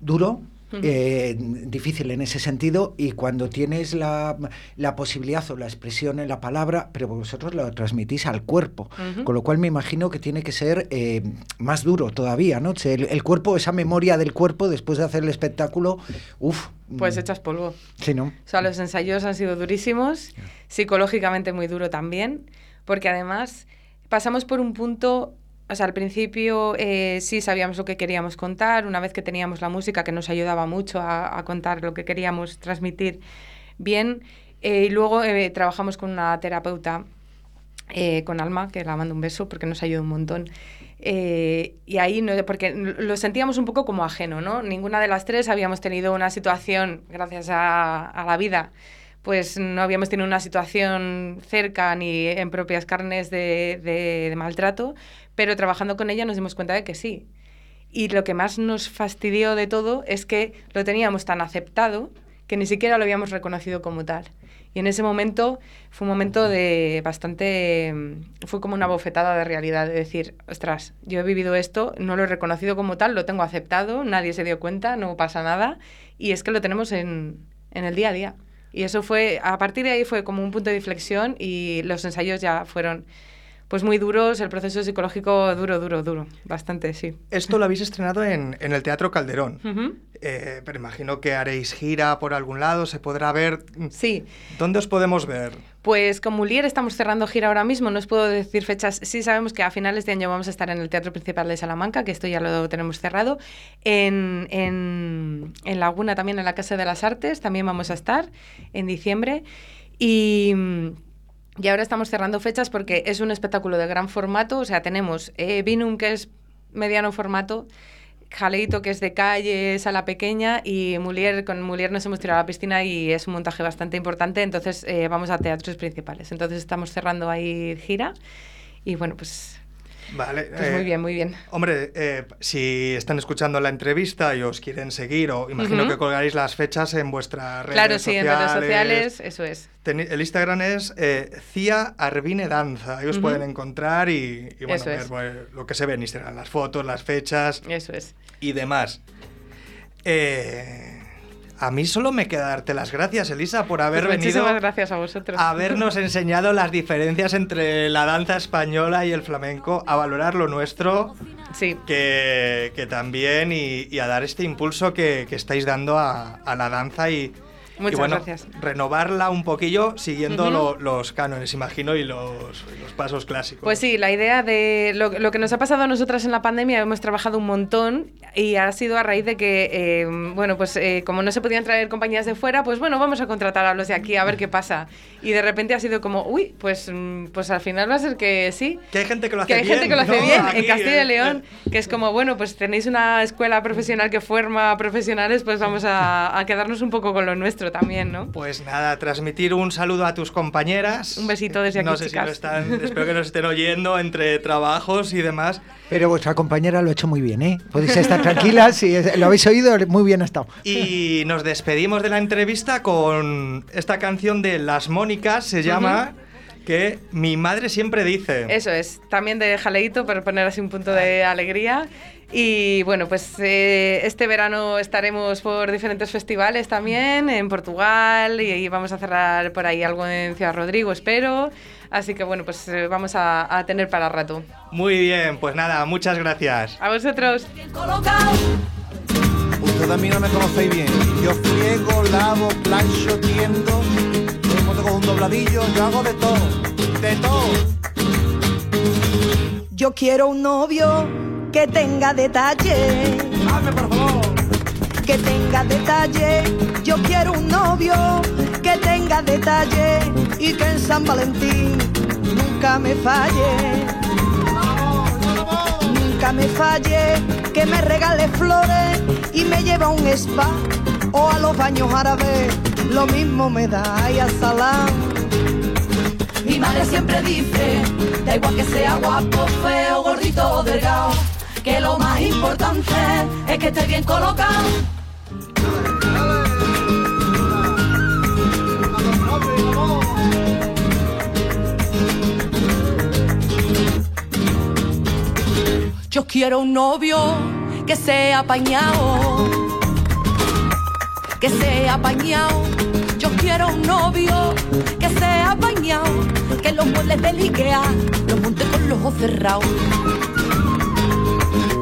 duro. Eh, difícil en ese sentido, y cuando tienes la, la posibilidad o la expresión en la palabra, pero vosotros lo transmitís al cuerpo, con lo cual me imagino que tiene que ser eh, más duro todavía, ¿no? El cuerpo, esa memoria del cuerpo después de hacer el espectáculo, uff. Pues echas polvo. Sí, ¿no? O sea, los ensayos han sido durísimos, psicológicamente muy duro también, porque además pasamos por un punto, o sea, al principio eh, sí sabíamos lo que queríamos contar, una vez que teníamos la música que nos ayudaba mucho a, a contar lo que queríamos transmitir bien, eh, y luego eh, trabajamos con una terapeuta, eh, con Alma, que la mando un beso porque nos ayudó un montón. Eh, y ahí, no, porque lo sentíamos un poco como ajeno, ¿no? Ninguna de las tres habíamos tenido una situación, gracias a, a la vida, pues no habíamos tenido una situación cerca ni en propias carnes de, de- de maltrato, pero trabajando con ella nos dimos cuenta de que sí. Y lo que más nos fastidió de todo es que lo teníamos tan aceptado que ni siquiera lo habíamos reconocido como tal. Y en ese momento fue un momento de bastante... mm, Fue como una bofetada de realidad, de decir, ostras, yo he vivido esto, no lo he reconocido como tal, lo tengo aceptado, nadie se dio cuenta, no pasa nada, y es que lo tenemos en, en el día a día. Y eso fue, a partir de ahí fue como un punto de inflexión y los ensayos ya fueron pues muy duros, el proceso psicológico duro, duro, duro, bastante, sí. Esto lo habéis estrenado en, en el Teatro Calderón. Ujú. Eh, pero imagino que haréis gira por algún lado, se podrá ver. Sí, ¿Dónde os podemos ver? Pues con Mulier estamos cerrando gira ahora mismo, no os puedo decir fechas. Sí sabemos que a finales de año vamos a estar en el Teatro Principal de Salamanca, que esto ya lo tenemos cerrado. En, en, en Laguna también, en la Casa de las Artes, también vamos a estar en diciembre. Y, Y ahora estamos cerrando fechas porque es un espectáculo de gran formato. O sea, tenemos eh, Vinum, que es mediano formato, Jaleito, que es de calle, sala pequeña, y Mulier, con Mulier nos hemos tirado a la piscina y es un montaje bastante importante. Entonces eh, vamos a teatros principales. Entonces estamos cerrando ahí gira. Y bueno, pues Vale. Pues muy bien, muy bien. Hombre, eh, si están escuchando la entrevista y os quieren seguir, o imagino que colgaréis las fechas en vuestras redes claro, sí, sociales. en redes sociales, eso es. El Instagram es eh, Cia Arvine Danza. Ahí os pueden encontrar y, y bueno, ver es. pues, lo que se ve en Instagram, las fotos, las fechas Eso es. y demás. Eh, a mí solo me queda darte las gracias, Elisa, por haber Pues venido muchísimas gracias a vosotros. habernos [laughs] enseñado las diferencias entre la danza española y el flamenco, a valorar lo nuestro Sí. que, que también y, y a dar este impulso que, que estáis dando a, a la danza y, y Muchas bueno, gracias. renovarla un poquillo siguiendo lo- los cánones, imagino, y los, los pasos clásicos. Pues sí, la idea de lo, lo que nos ha pasado a nosotras en la pandemia, hemos trabajado un montón y ha sido a raíz de que, eh, bueno, pues eh, como no se podían traer compañías de fuera, pues bueno, vamos a contratar a los de aquí a ver qué pasa. Y de repente ha sido como, uy, pues, mm, pues al final va a ser que sí. Que hay gente que lo hace Que hay bien. gente que lo hace ¿no? bien Aquí, en Castilla eh, y León, que es como, bueno, pues tenéis una escuela profesional que forma profesionales, pues vamos a, a quedarnos un poco con lo nuestro también, ¿no? Pues nada, transmitir un saludo a tus compañeras. Un besito desde aquí, No sé si lo están, [laughs] espero que nos estén oyendo entre trabajos y demás. Pero vuestra compañera lo ha hecho muy bien, ¿eh? Podéis estar tranquilas, si lo habéis oído, muy bien ha estado. Y nos despedimos de la entrevista con esta canción de Las Mónicas, se llama, que mi madre siempre dice. Eso es, también de jaleito para poner así un punto de alegría. Y bueno, pues eh, este verano estaremos por diferentes festivales también, en Portugal, y, y vamos a cerrar por ahí algo en Ciudad Rodrigo, espero. Así que bueno, pues eh, vamos a, a tener para rato. Muy bien, pues nada, muchas gracias. A vosotros. Ustedes a mí no me conocéis bien. Yo friego, lavo, plancho, tiendo. Un dobladillo, yo hago de todo. De todo. Yo quiero un novio que tenga detalle. por favor. Que tenga detalle. Yo quiero un novio que tenga detalle y que en San Valentín nunca me falle. Nunca me falle, que me regale flores y me lleve a un spa o a los baños árabes. Lo mismo me da y a Salam. Mi madre siempre dice, da igual que sea guapo, feo, gordito o delgado, que lo más importante es que esté bien colocado. Yo quiero un novio que sea apañado, que sea apañado. Yo quiero un novio que sea apañado, que los muebles del Ikea los monte con los ojos cerrados.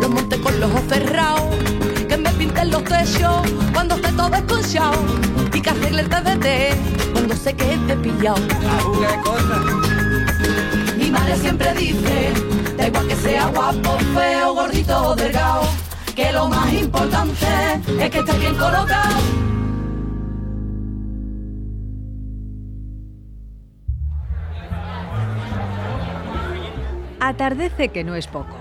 Los monte con los ojos cerrados, que me pinten los techos cuando esté todo esconchado y que arregle el TDT cuando sé que esté pillado. Mi madre siempre dice, da igual que sea guapo, feo, gordito o delgado, que lo más importante es que esté bien colocado. Atardece que no es poco.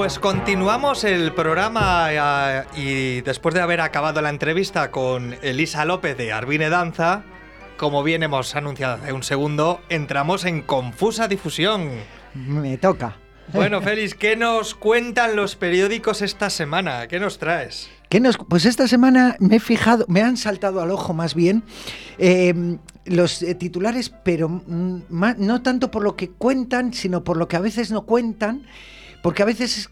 Pues continuamos el programa eh, y después de haber acabado la entrevista con Elisa López de Arbine Danza, como bien hemos anunciado hace un segundo, entramos en confusa difusión. Me toca. Bueno, Félix, ¿qué nos cuentan los periódicos esta semana? ¿Qué nos traes? ¿Qué nos- pues esta semana me he fijado, me han saltado al ojo más bien eh, los eh, titulares, pero mm, no tanto por lo que cuentan, sino por lo que a veces no cuentan, porque a veces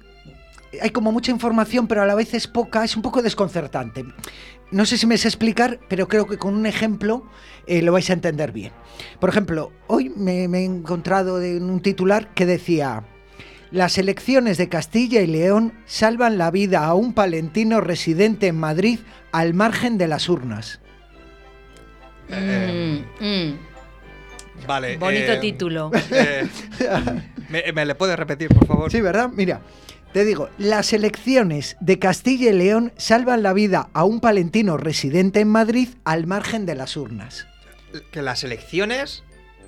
hay como mucha información, pero a la vez es poca, es un poco desconcertante. No sé si me sé explicar, pero creo que con un ejemplo eh, lo vais a entender bien. Por ejemplo, hoy me, me he encontrado en un titular que decía... Las elecciones de Castilla y León salvan la vida a un palentino residente en Madrid al margen de las urnas. Eh, Mm, mm. Vale. Bonito eh, título. eh, ¿me, me le puedes repetir, por favor? Sí, ¿verdad? Mira, te digo, las elecciones de Castilla y León salvan la vida a un palentino residente en Madrid al margen de las urnas. Que las elecciones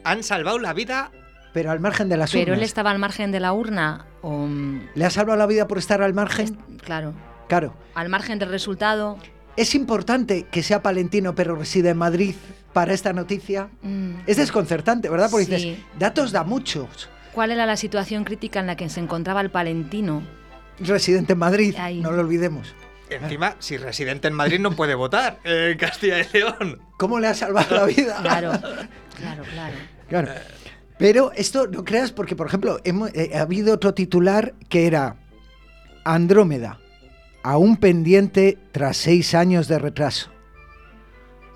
han salvado la vida. Pero al margen de las Pero él urnas. estaba al margen de la urna o... mm, ¿Le ha salvado la vida por estar al margen? Claro. Claro. Al margen del resultado. ¿Es importante que sea palentino pero reside en Madrid para esta noticia? mm, Es desconcertante, ¿verdad? Porque Sí. dices, datos da muchos. ¿Cuál era la situación crítica en la que se encontraba el palentino? Residente en Madrid, Ahí. no lo olvidemos. Encima, si residente en Madrid no puede votar en Castilla y León. ¿Cómo le ha salvado la vida? Claro, [laughs] claro, claro. Claro. Pero esto no creas porque, por ejemplo, hemos- eh, ha habido otro titular que era Andrómeda, aún pendiente tras seis años de retraso.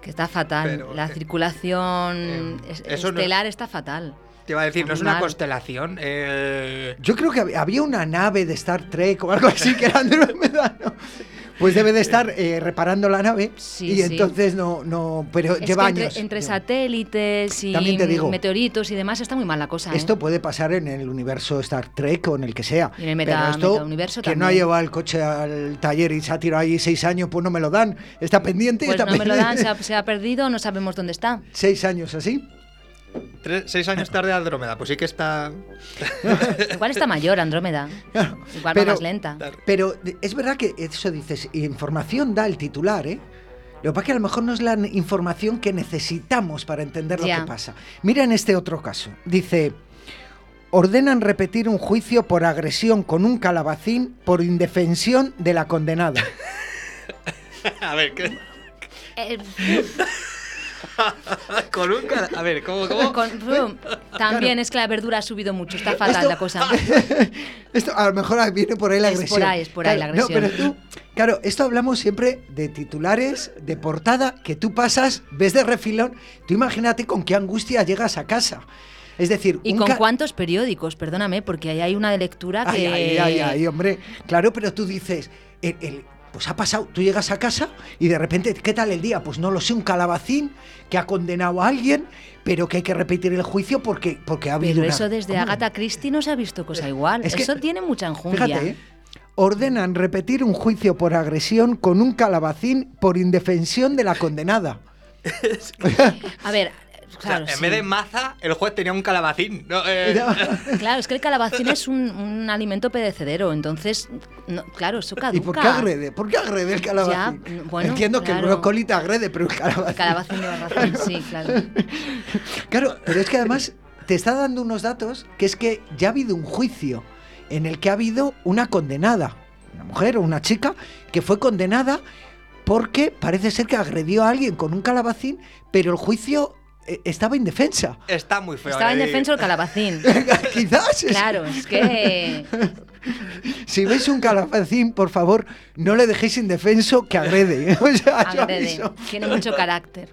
Que está fatal. Pero, la eh, circulación no- estelar está fatal. Te iba a decir, Está no es una constelación. eh, Yo creo que hab- había una nave de Star Trek o algo así que era Andrómeda, ¿no? Pues debe de estar eh, reparando la nave Sí, y sí. entonces no, no, pero Es lleva entre, años. entre satélites y digo. meteoritos y demás está muy mal la cosa. ¿eh? Esto puede pasar en el universo Star Trek o en el que sea. Y en el meta- pero esto, que no ha llevado el coche al taller y se ha tirado ahí seis años, pues no me lo dan. Está pendiente Pues está no me lo dan, pendiente. se ha, se ha perdido, no sabemos dónde está. Seis años así. Tres- seis años tarde Andrómeda, pues sí que está. [laughs] Igual está mayor Andrómeda. Igual Pero- va más lenta. Pero es verdad que eso dices, información da el titular, ¿eh? Lo que pasa es que a lo mejor no es la información que necesitamos para entender lo que pasa. Mira en este otro caso. Dice, ordenan repetir un juicio por agresión con un calabacín por indefensión de la condenada. [laughs] A ver, ¿qué? [laughs] Con un cara- A ver, ¿cómo? cómo? con- pum, [laughs] también es que la verdura ha subido mucho, está fatal Esto- la cosa. [laughs] Esto a lo mejor viene por ahí la Es por agresión. ahí, es por ahí la Claro, no, agresión. pero tú, claro, esto hablamos siempre de titulares, de portada, que tú pasas, ves de refilón. Tú imagínate con qué angustia llegas a casa. Es decir, ¿Y con cuántos periódicos? Perdóname, porque ahí hay una de lectura que... Ay, ay, ay, ay, hombre. Claro, pero tú dices, el- el- pues ha pasado, tú llegas a casa y de repente, ¿qué tal el día? Pues no lo sé, un calabacín que ha condenado a alguien, pero que hay que repetir el juicio porque, porque ha habido Pero una- eso desde ¿Cómo? Agatha Christie no se ha visto cosa igual. Es que- eso tiene mucha enjundia. Fíjate, ¿eh? ordenan repetir un juicio por agresión con un calabacín por indefensión de la condenada. [laughs] [laughs] A ver, O sea, claro, en sí. vez de maza, el juez tenía un calabacín. ¿no? Eh, [laughs] Claro, es que el calabacín es un, un alimento perecedero, entonces, no, claro, eso caduca. ¿Y por qué agrede? ¿Por qué agrede el calabacín? Ya, bueno, Entiendo que el claro. brócoli te agrede, pero el calabacín... El calabacín lleva razón, sí, claro. [laughs] Claro, pero es que además te está dando unos datos que es que ya ha habido un juicio en el que ha habido una condenada, una mujer o una chica que fue condenada porque parece ser que agredió a alguien con un calabacín, pero el juicio estaba indefensa. Está muy feo. Estaba indefenso el calabacín. [laughs] Quizás. es- Claro, es que... [laughs] Si veis un calabacín, por favor, no le dejéis indefenso que agrede. ¿eh? [laughs] O sea, Agrede, aviso. tiene mucho carácter.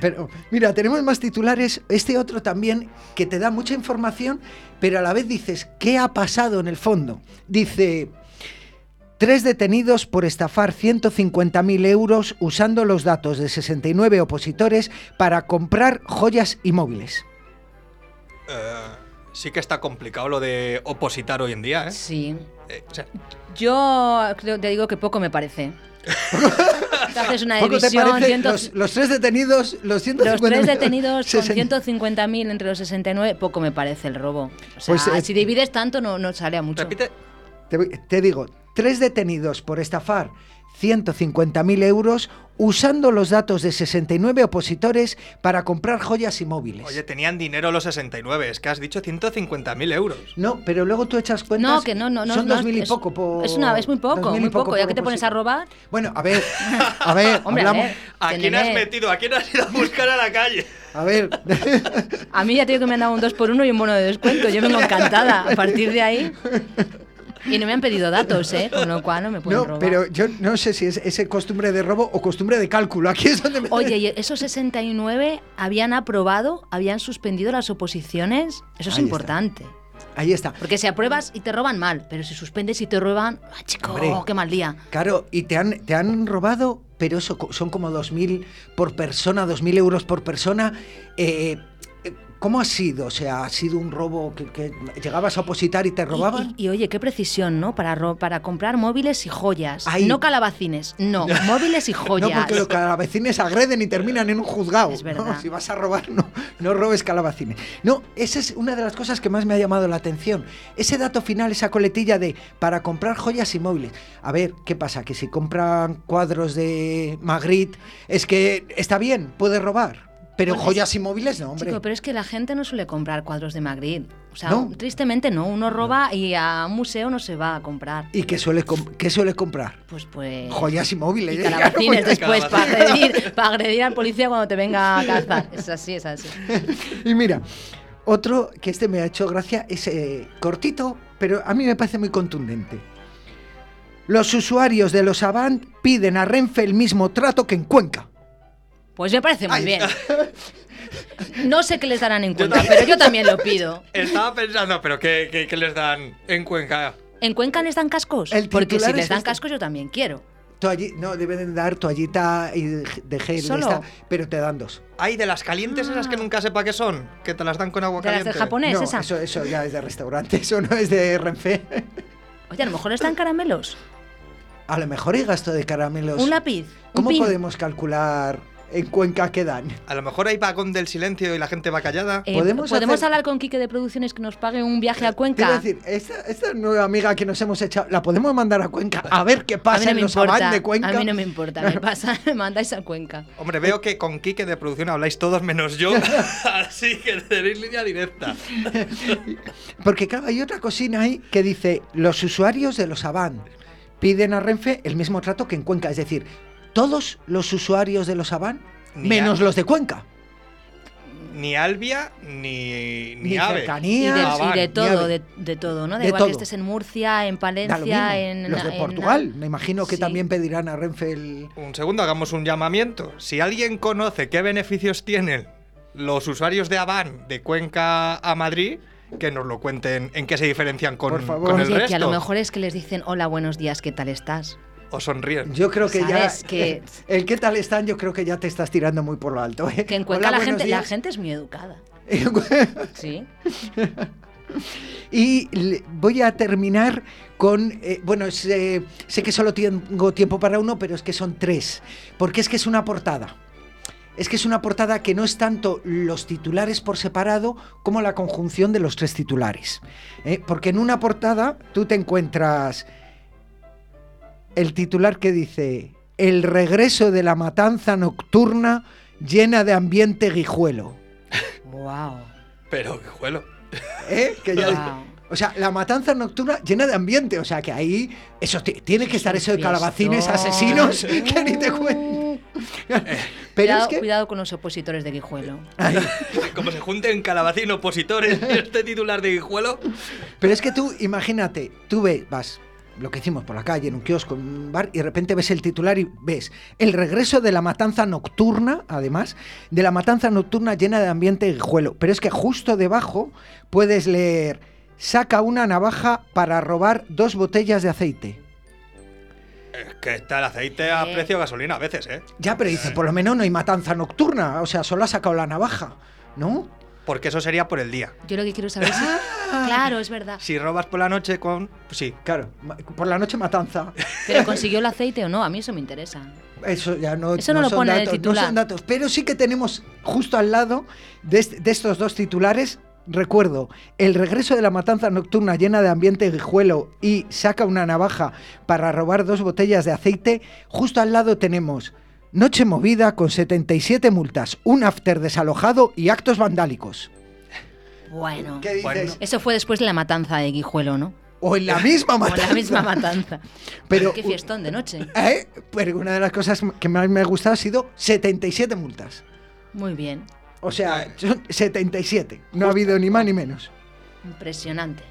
Pero mira, tenemos más titulares. Este otro también que te da mucha información, pero a la vez dices, ¿qué ha pasado en el fondo? Dice, tres detenidos por estafar 150.000 euros usando los datos de 69 opositores para comprar joyas y móviles. Eh, sí que está complicado lo de opositar hoy en día, ¿eh? Sí. eh, o sea, Yo creo, te digo que poco me parece. [laughs] Te haces una ¿Poco te división, ciento- Los, los tres detenidos, los 150 Los tres detenidos con 60. 150.000 entre los 69, poco me parece el robo. O sea, Pues, eh, si divides tanto no, no sale a mucho. repite. Te, te digo, tres detenidos por estafar 150.000 euros usando los datos de 69 opositores para comprar joyas y móviles. Oye, tenían dinero los 69, es que has dicho 150.000 euros. No, pero luego tú echas cuentas. No, que no, no, no. Son no, dos mil y es- poco por. Es, una, es muy poco, dos mil y muy poco. Ya por que te pones a robar. Bueno, a ver, a [laughs] ver, Hombre, a hablamos. ver, ¿A quién has metido? ¿A quién has ido a buscar a la calle? A ver, [laughs] A mí ya te digo que me han dado un 2 por 1 y un bono de descuento. Yo vengo encantada. A partir de ahí. Y no me han pedido datos, ¿eh? Con lo cual no me pueden no, robar. pero yo no sé si es ese costumbre de robo o costumbre de cálculo. Aquí es donde me. Oye, ¿y esos 69 habían aprobado, habían suspendido las oposiciones? Eso es Ahí está. importante. Ahí está. Porque si apruebas y te roban mal, pero si suspendes y te roban, ¡ah, chico! Hombre. ¡Qué mal día! Claro, y te han, te han robado, pero eso son como 2.000 por persona, 2.000 euros por persona. Eh, ¿Cómo ha sido? O sea, ¿ha sido un robo que, que llegabas a opositar y te robaban? Y, y, oye, qué precisión, ¿no? Para, ro- para comprar móviles y joyas. Ahí. No calabacines, [laughs] no, móviles y joyas. No, porque los calabacines agreden y terminan en un juzgado. Es ¿no? verdad. Si vas a robar, no, no robes calabacines. No, esa es una de las cosas que más me ha llamado la atención. Ese dato final, esa coletilla de para comprar joyas y móviles. A ver, ¿qué pasa? Que si compran cuadros de Magritte, es que está bien, puede robar. Pero Pues, joyas y móviles no, hombre. Chico, pero es que la gente no suele comprar cuadros de Magritte. O sea, ¿No? tristemente no. Uno roba y a un museo no se va a comprar. ¿Y qué suele, qué suele comprar? Pues, pues... Joyas y móviles. Y ¿eh? [laughs] calabacines después para agredir, para agredir al policía cuando te venga a cazar. Es así, es así. [laughs] Y mira, otro que este me ha hecho gracia es eh, cortito, pero a mí me parece muy contundente. Los usuarios de los Avant piden a Renfe el mismo trato que en Cuenca. Pues me parece muy Ay. bien. [laughs] No sé qué les darán en cuenta, pero yo también lo pido. [laughs] Estaba pensando, pero ¿qué, qué, qué les dan en Cuenca? ¿En Cuenca les dan cascos? El Porque si les es dan este. cascos yo también quiero. Toalli- no, deben dar toallita y de gel, ¿Solo? esta, pero te dan dos. Ay, de las calientes esas que nunca sepa qué son, que te las dan con agua ¿De las caliente. del japonés, no, esa? eso, eso ya es de restaurante, [laughs] eso no es de Renfe. Oye, a lo mejor les dan caramelos. A lo mejor hay gasto de caramelos. Un lápiz. ¿Cómo podemos calcular en Cuenca qué dan? A lo mejor hay vagón del silencio y la gente va callada. Eh, ¿Podemos ¿Podemos, hacer- hablar con Quique de Producciones que nos pague un viaje a Cuenca? decir, esta, esta nueva amiga que nos hemos echado, ¿la podemos mandar a Cuenca? A ver qué pasa no en los. Avant de Cuenca. A mí no me importa. Me [laughs] pasa, me mandáis a Cuenca. Hombre, veo que con Quique de producción habláis todos menos yo, [laughs] así que tenéis línea directa. [laughs] Porque claro, hay otra cocina ahí que dice, los usuarios de los Avant piden a Renfe el mismo trato que en Cuenca. Es decir, todos los usuarios de los Avant, Ni menos los de Cuenca. Ni Albia, ni, ni, Ni Ave. Y cercanía. de, Ah, y de vale, todo, de, de todo, ¿no? Da De igual todo. que estés en Murcia, en. Palencia, en... los de en- Portugal, me imagino que Sí. también pedirán a Renfe el... Un segundo, hagamos un llamamiento. Si alguien conoce qué beneficios tienen los usuarios de Avan de Cuenca a Madrid, que nos lo cuenten en qué se diferencian con, Por favor. con el Oye, resto. que a lo mejor es que les dicen, hola, buenos días, ¿qué tal estás? O sonríen. Yo creo que ¿Sabes? ya... Que- [laughs] El qué tal están, yo creo que ya te estás tirando muy por lo alto. ¿eh? Que en Cuenca Hola, la, gente, la gente es muy educada. [laughs] Sí. Y voy a terminar con, eh, bueno, eh, sé que solo tengo tiempo para uno, pero es que son tres, porque es que es una portada. Es que es una portada que no es tanto los titulares por separado como la conjunción de los tres titulares. ¿eh? Porque en una portada tú te encuentras el titular que dice, el regreso de la matanza nocturna llena de ambiente guijuelo. Wow. Pero, juelo. ¿Eh? Que ya- Wow. O sea, la matanza nocturna llena de ambiente. O sea, que ahí eso ti- tiene que estar eso de calabacines asesinos [laughs] que ni te cuento. [laughs] Pero cuidado, es que. cuidado con los opositores de Guijuelo. Ay, [laughs] Como se junten calabacín opositores este titular de Guijuelo. pero es que tú, imagínate, tú ves, vas lo que hicimos por la calle, en un kiosco, en un bar, y de repente ves el titular y ves el regreso de la matanza nocturna, además, de la matanza nocturna llena de ambiente guijuelo. Pero es que justo debajo puedes leer, saca una navaja para robar dos botellas de aceite. Es que está el aceite a precio de gasolina a veces, ¿eh? Ya, pero dice, por lo menos no hay matanza nocturna. O sea, solo ha sacado la navaja, ¿no? Porque eso sería por el día. Yo lo que quiero saber es si... [laughs] Claro, es verdad. Si robas por la noche con... Pues sí. Claro, por la noche matanza. Pero consiguió el aceite o no, a mí eso me interesa. Eso ya no, Eso no lo son pone en el datos, titular. No son datos, pero sí que tenemos justo al lado de, est- de estos dos titulares. Recuerdo, el regreso de la matanza nocturna llena de ambiente guijuelo y saca una navaja para robar dos botellas de aceite. Justo al lado tenemos Noche movida con 77 multas, un after desalojado y actos vandálicos. Bueno, ¿Qué dices? Bueno. eso fue después de la matanza de Guijuelo, ¿no? O en la misma [laughs] O matanza. la misma matanza. [laughs] Pero, Qué fiestón de noche. ¿Eh? Pero una de las cosas que más me ha gustado ha sido 77 multas. Muy bien, O sea, son 77. No ha habido ni más ni menos. impresionante.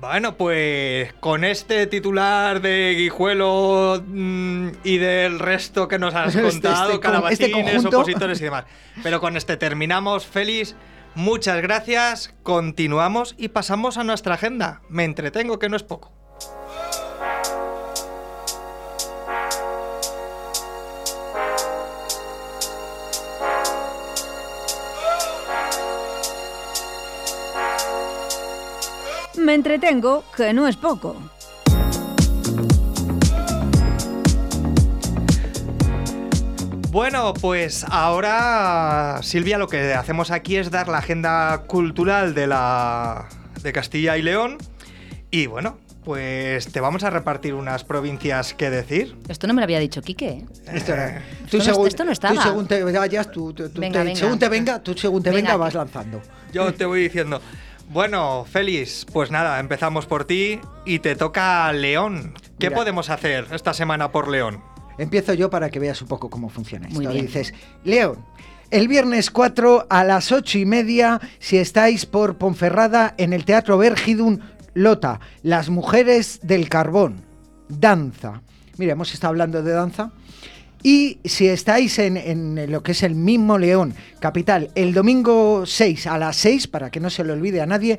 Bueno, pues con este titular de Guijuelo mm, y del resto que nos has [laughs] Este- contado, este este calabacines, opositores y demás. Pero con este terminamos. Félix, muchas gracias. Continuamos y pasamos a nuestra agenda. Me entretengo, que no es poco. Me entretengo, que no es poco. Bueno, pues ahora, Silvia, lo que hacemos aquí es dar la agenda cultural de la de Castilla y León. Y bueno, pues te vamos a repartir unas provincias que decir. Esto no me lo había dicho Quique. ¿eh? Esto, no- según, esto no estaba. Tú según te vayas, tú, Venga, te- venga. según te venga, tú según te Venga, venga vas lanzando. Yo te voy diciendo. Bueno, Félix, pues nada, empezamos por ti y te toca León. ¿Qué Mira. podemos hacer esta semana por León? Empiezo yo para que veas un poco cómo funciona esto. Muy bien. Dices, León, el viernes 4 a las 8 y media, si estáis por Ponferrada, en el Teatro Vergidun, Lota, Las Mujeres del Carbón, danza. Mira, hemos estado hablando de danza. Y si estáis en, lo que es el mismo León, capital, el domingo 6 a las 6, para que no se le olvide a nadie,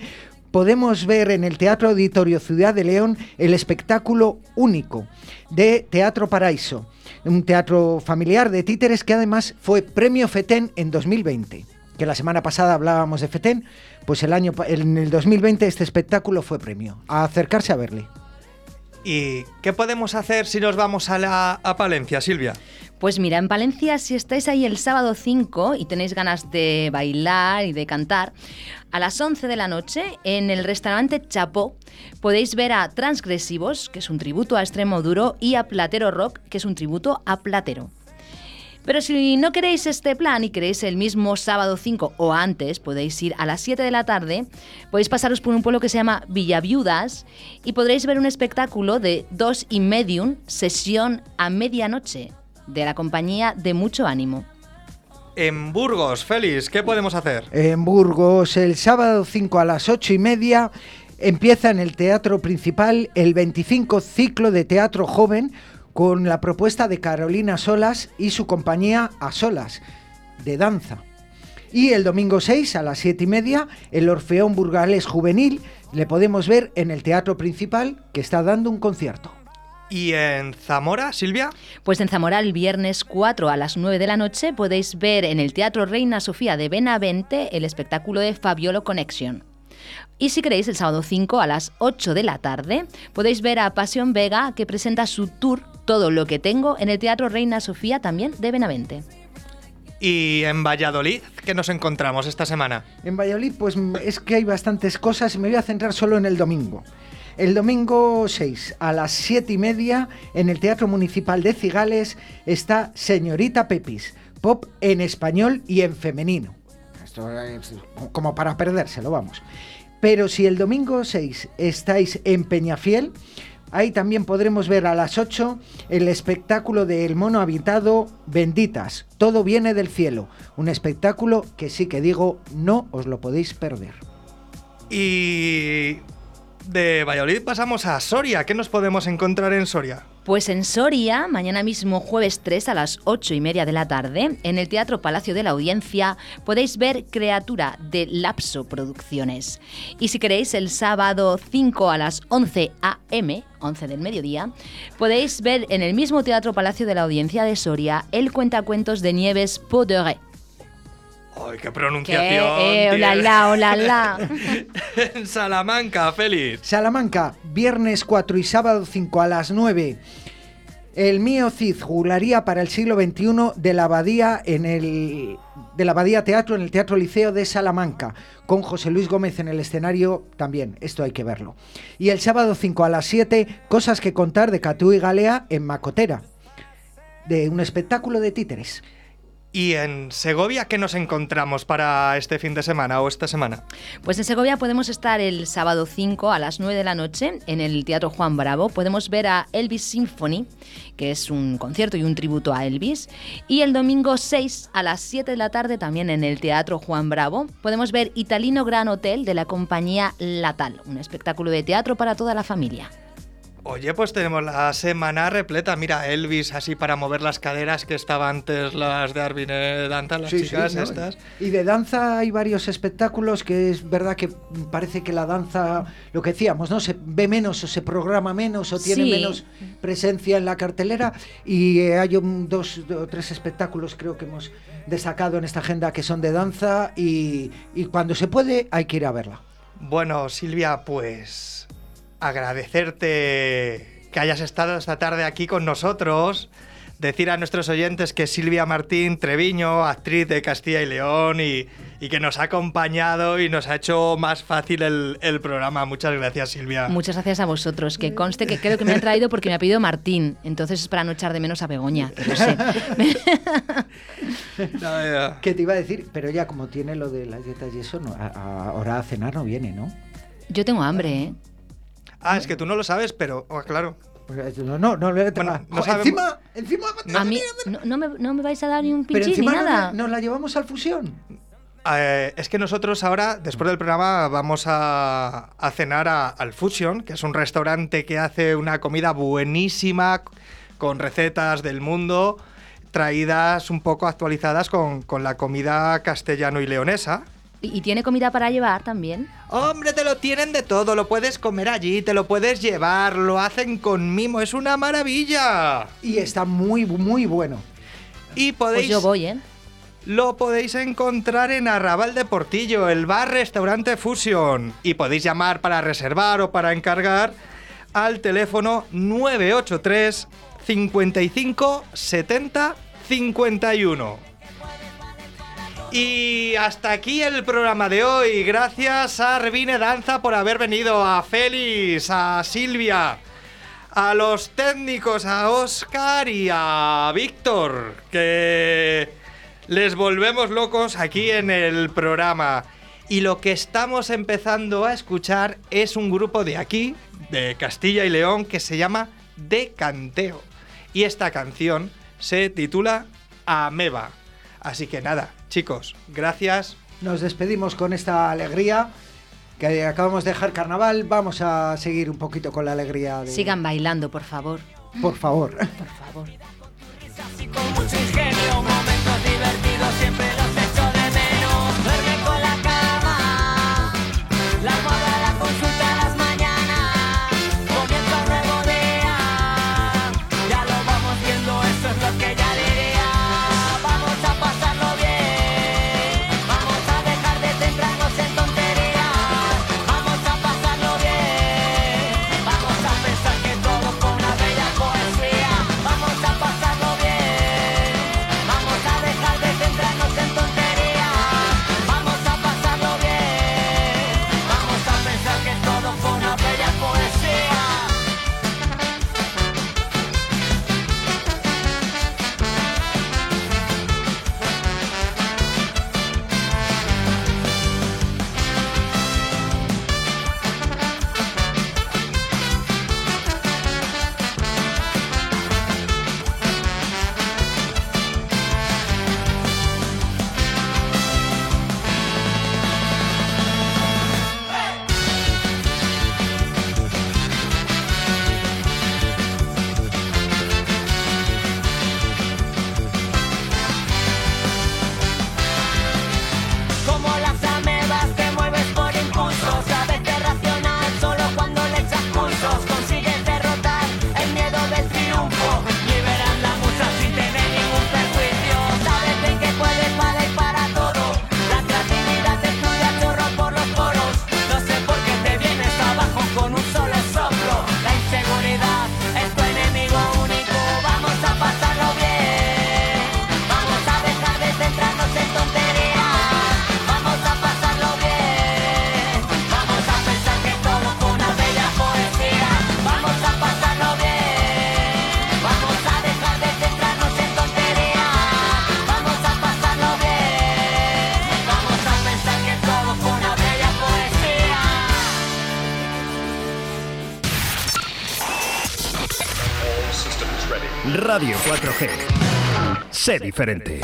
podemos ver en el Teatro Auditorio Ciudad de León el espectáculo único de Teatro Paraíso, un teatro familiar de títeres que además fue premio FETEN en 2020. Que la semana pasada hablábamos de FETEN, pues el año en el 2020 este espectáculo fue premio. A acercarse a verle. ¿Y qué podemos hacer si nos vamos a, la, a Palencia, Silvia? Pues mira, en Palencia, si estáis ahí el sábado 5 y tenéis ganas de bailar y de cantar, a las 11 de la noche en el restaurante Chapó podéis ver a Transgresivos, que es un tributo a Extremo Duro, y a Platero Rock, que es un tributo a Platero. Pero si no queréis este plan y queréis el mismo sábado 5 o antes, podéis ir a las 7 de la tarde, podéis pasaros por un pueblo que se llama Villaviudas y podréis ver un espectáculo de dos y medium, sesión a medianoche, de la compañía de mucho ánimo. En Burgos, Félix, ¿qué podemos hacer? En Burgos, el sábado 5 a las 8 y media, empieza en el teatro principal el 25 ciclo de teatro joven con la propuesta de Carolina Solas y su compañía A Solas, de danza. Y el domingo 6 a las 7 y media, el Orfeón Burgalés Juvenil le podemos ver en el teatro principal que está dando un concierto. ¿Y en Zamora, Silvia? Pues en Zamora el viernes 4 a las 9 de la noche podéis ver en el Teatro Reina Sofía de Benavente el espectáculo de Fabiolo Connection. Y si queréis, el sábado 5 a las 8 de la tarde podéis ver a Pasión Vega que presenta su tour Todo lo que tengo en el Teatro Reina Sofía también de Benavente. ¿Y en Valladolid, qué nos encontramos esta semana? En Valladolid, pues mm, es que hay bastantes cosas y me voy a centrar solo en el domingo. El domingo 6 a las 7 y media en el Teatro Municipal de Cigales está Señorita Pepis, pop en español y en femenino. Esto es como para perdérselo, vamos. Pero si el domingo 6 estáis en Peñafiel, ahí también podremos ver a las 8 el espectáculo de El Mono Habitado Benditas. Todo viene del cielo. Un espectáculo que sí que digo, no os lo podéis perder. Y de Valladolid pasamos a Soria. ¿Qué nos podemos encontrar en Soria? Pues en Soria, mañana mismo jueves 3 a las 8 y media de la tarde, en el Teatro Palacio de la Audiencia, podéis ver Criatura de Lapso Producciones. Y si queréis, el sábado 5 a las 11 a.m., 11 del mediodía, podéis ver en el mismo Teatro Palacio de la Audiencia de Soria el cuentacuentos de Nieves Podere. ¡Ay, qué pronunciación! eh, hola, la, hola, la. [laughs] en Salamanca, Félix. Salamanca, viernes 4 y sábado 5 a las 9. El mío Cid jugularía para el siglo XXI de la Abadía en el de la Abadía Teatro en el Teatro Liceo de Salamanca, con José Luis Gómez en el escenario también, esto hay que verlo. Y el sábado 5 a las 7, Cosas que contar de Catú y Galea en Macotera, de un espectáculo de títeres. ¿Y en Segovia qué nos encontramos para este fin de semana o esta semana? Pues en Segovia podemos estar el sábado 5 a las 9 de la noche en el Teatro Juan Bravo. Podemos ver a Elvis Symphony, que es un concierto y un tributo a Elvis. Y el domingo 6 a las 7 de la tarde también en el Teatro Juan Bravo podemos ver Italino Gran Hotel de la compañía Latal, un espectáculo de teatro para toda la familia. Oye, pues tenemos la semana repleta. Mira, Elvis, así para mover las caderas que estaban antes las de Arvin eh, Danta, las Sí, sí, chicas ¿no? estas. Y de danza hay varios espectáculos que es verdad que parece que la danza, lo que decíamos, ¿no? Se ve menos o se programa menos o tiene Sí. menos presencia en la cartelera. Y eh, hay un- dos o tres espectáculos creo que hemos destacado en esta agenda que son de danza y, y cuando se puede hay que ir a verla. Bueno, Silvia, pues agradecerte que hayas estado esta tarde aquí con nosotros. Decir a nuestros oyentes que Silvia Martín Treviño, actriz de Castilla y León, y, y que nos ha acompañado y nos ha hecho más fácil el, el programa. Muchas gracias, Silvia. Muchas gracias a vosotros. Que conste que creo que me han traído porque me ha pedido Martín. Entonces es para no echar de menos a Begoña, [laughs] que lo sé. ¿Qué te iba a decir? Pero ya como tiene lo de las dietas y eso, no, a- a- ahora a cenar no viene, ¿no? Yo tengo hambre, ¿eh? Ah, es que tú no lo sabes, pero oh, claro. Pues, No, no, no, Bueno, no sabemos- encima, encima, A mí no, no me, no me vais a dar ni un pero pinchín ni encima no nada. la- nos la llevamos al fusión. Eh, es que nosotros ahora, después del programa, vamos a, a cenar a- al Fusion, que es un restaurante que hace una comida buenísima, con recetas del mundo, traídas un poco actualizadas con, con la comida castellano y leonesa. ¿Y tiene comida para llevar también? Hombre, te lo tienen de todo, lo puedes comer allí, te lo puedes llevar, lo hacen con mimo, es una maravilla. Y está muy, muy bueno. Y podéis... Pues yo voy, ¿eh? Lo podéis encontrar en Arrabal de Portillo, el bar restaurante Fusion. Y podéis llamar para reservar o para encargar al teléfono 983 55 70 51. Y hasta aquí el programa de hoy. Gracias a Arvine Danza por haber venido, a Félix, a Silvia, a los técnicos, a Oscar y a Víctor, que les volvemos locos aquí en el programa. Y lo que estamos empezando a escuchar es un grupo de aquí, de Castilla y León, que se llama De Canteo. Y esta canción se titula Ameba. Así que nada, chicos, gracias. Nos despedimos con esta alegría que acabamos de dejar carnaval. Vamos a seguir un poquito con la alegría. De... Sigan bailando, por favor. Por favor. Por favor. 4G. Sé diferente.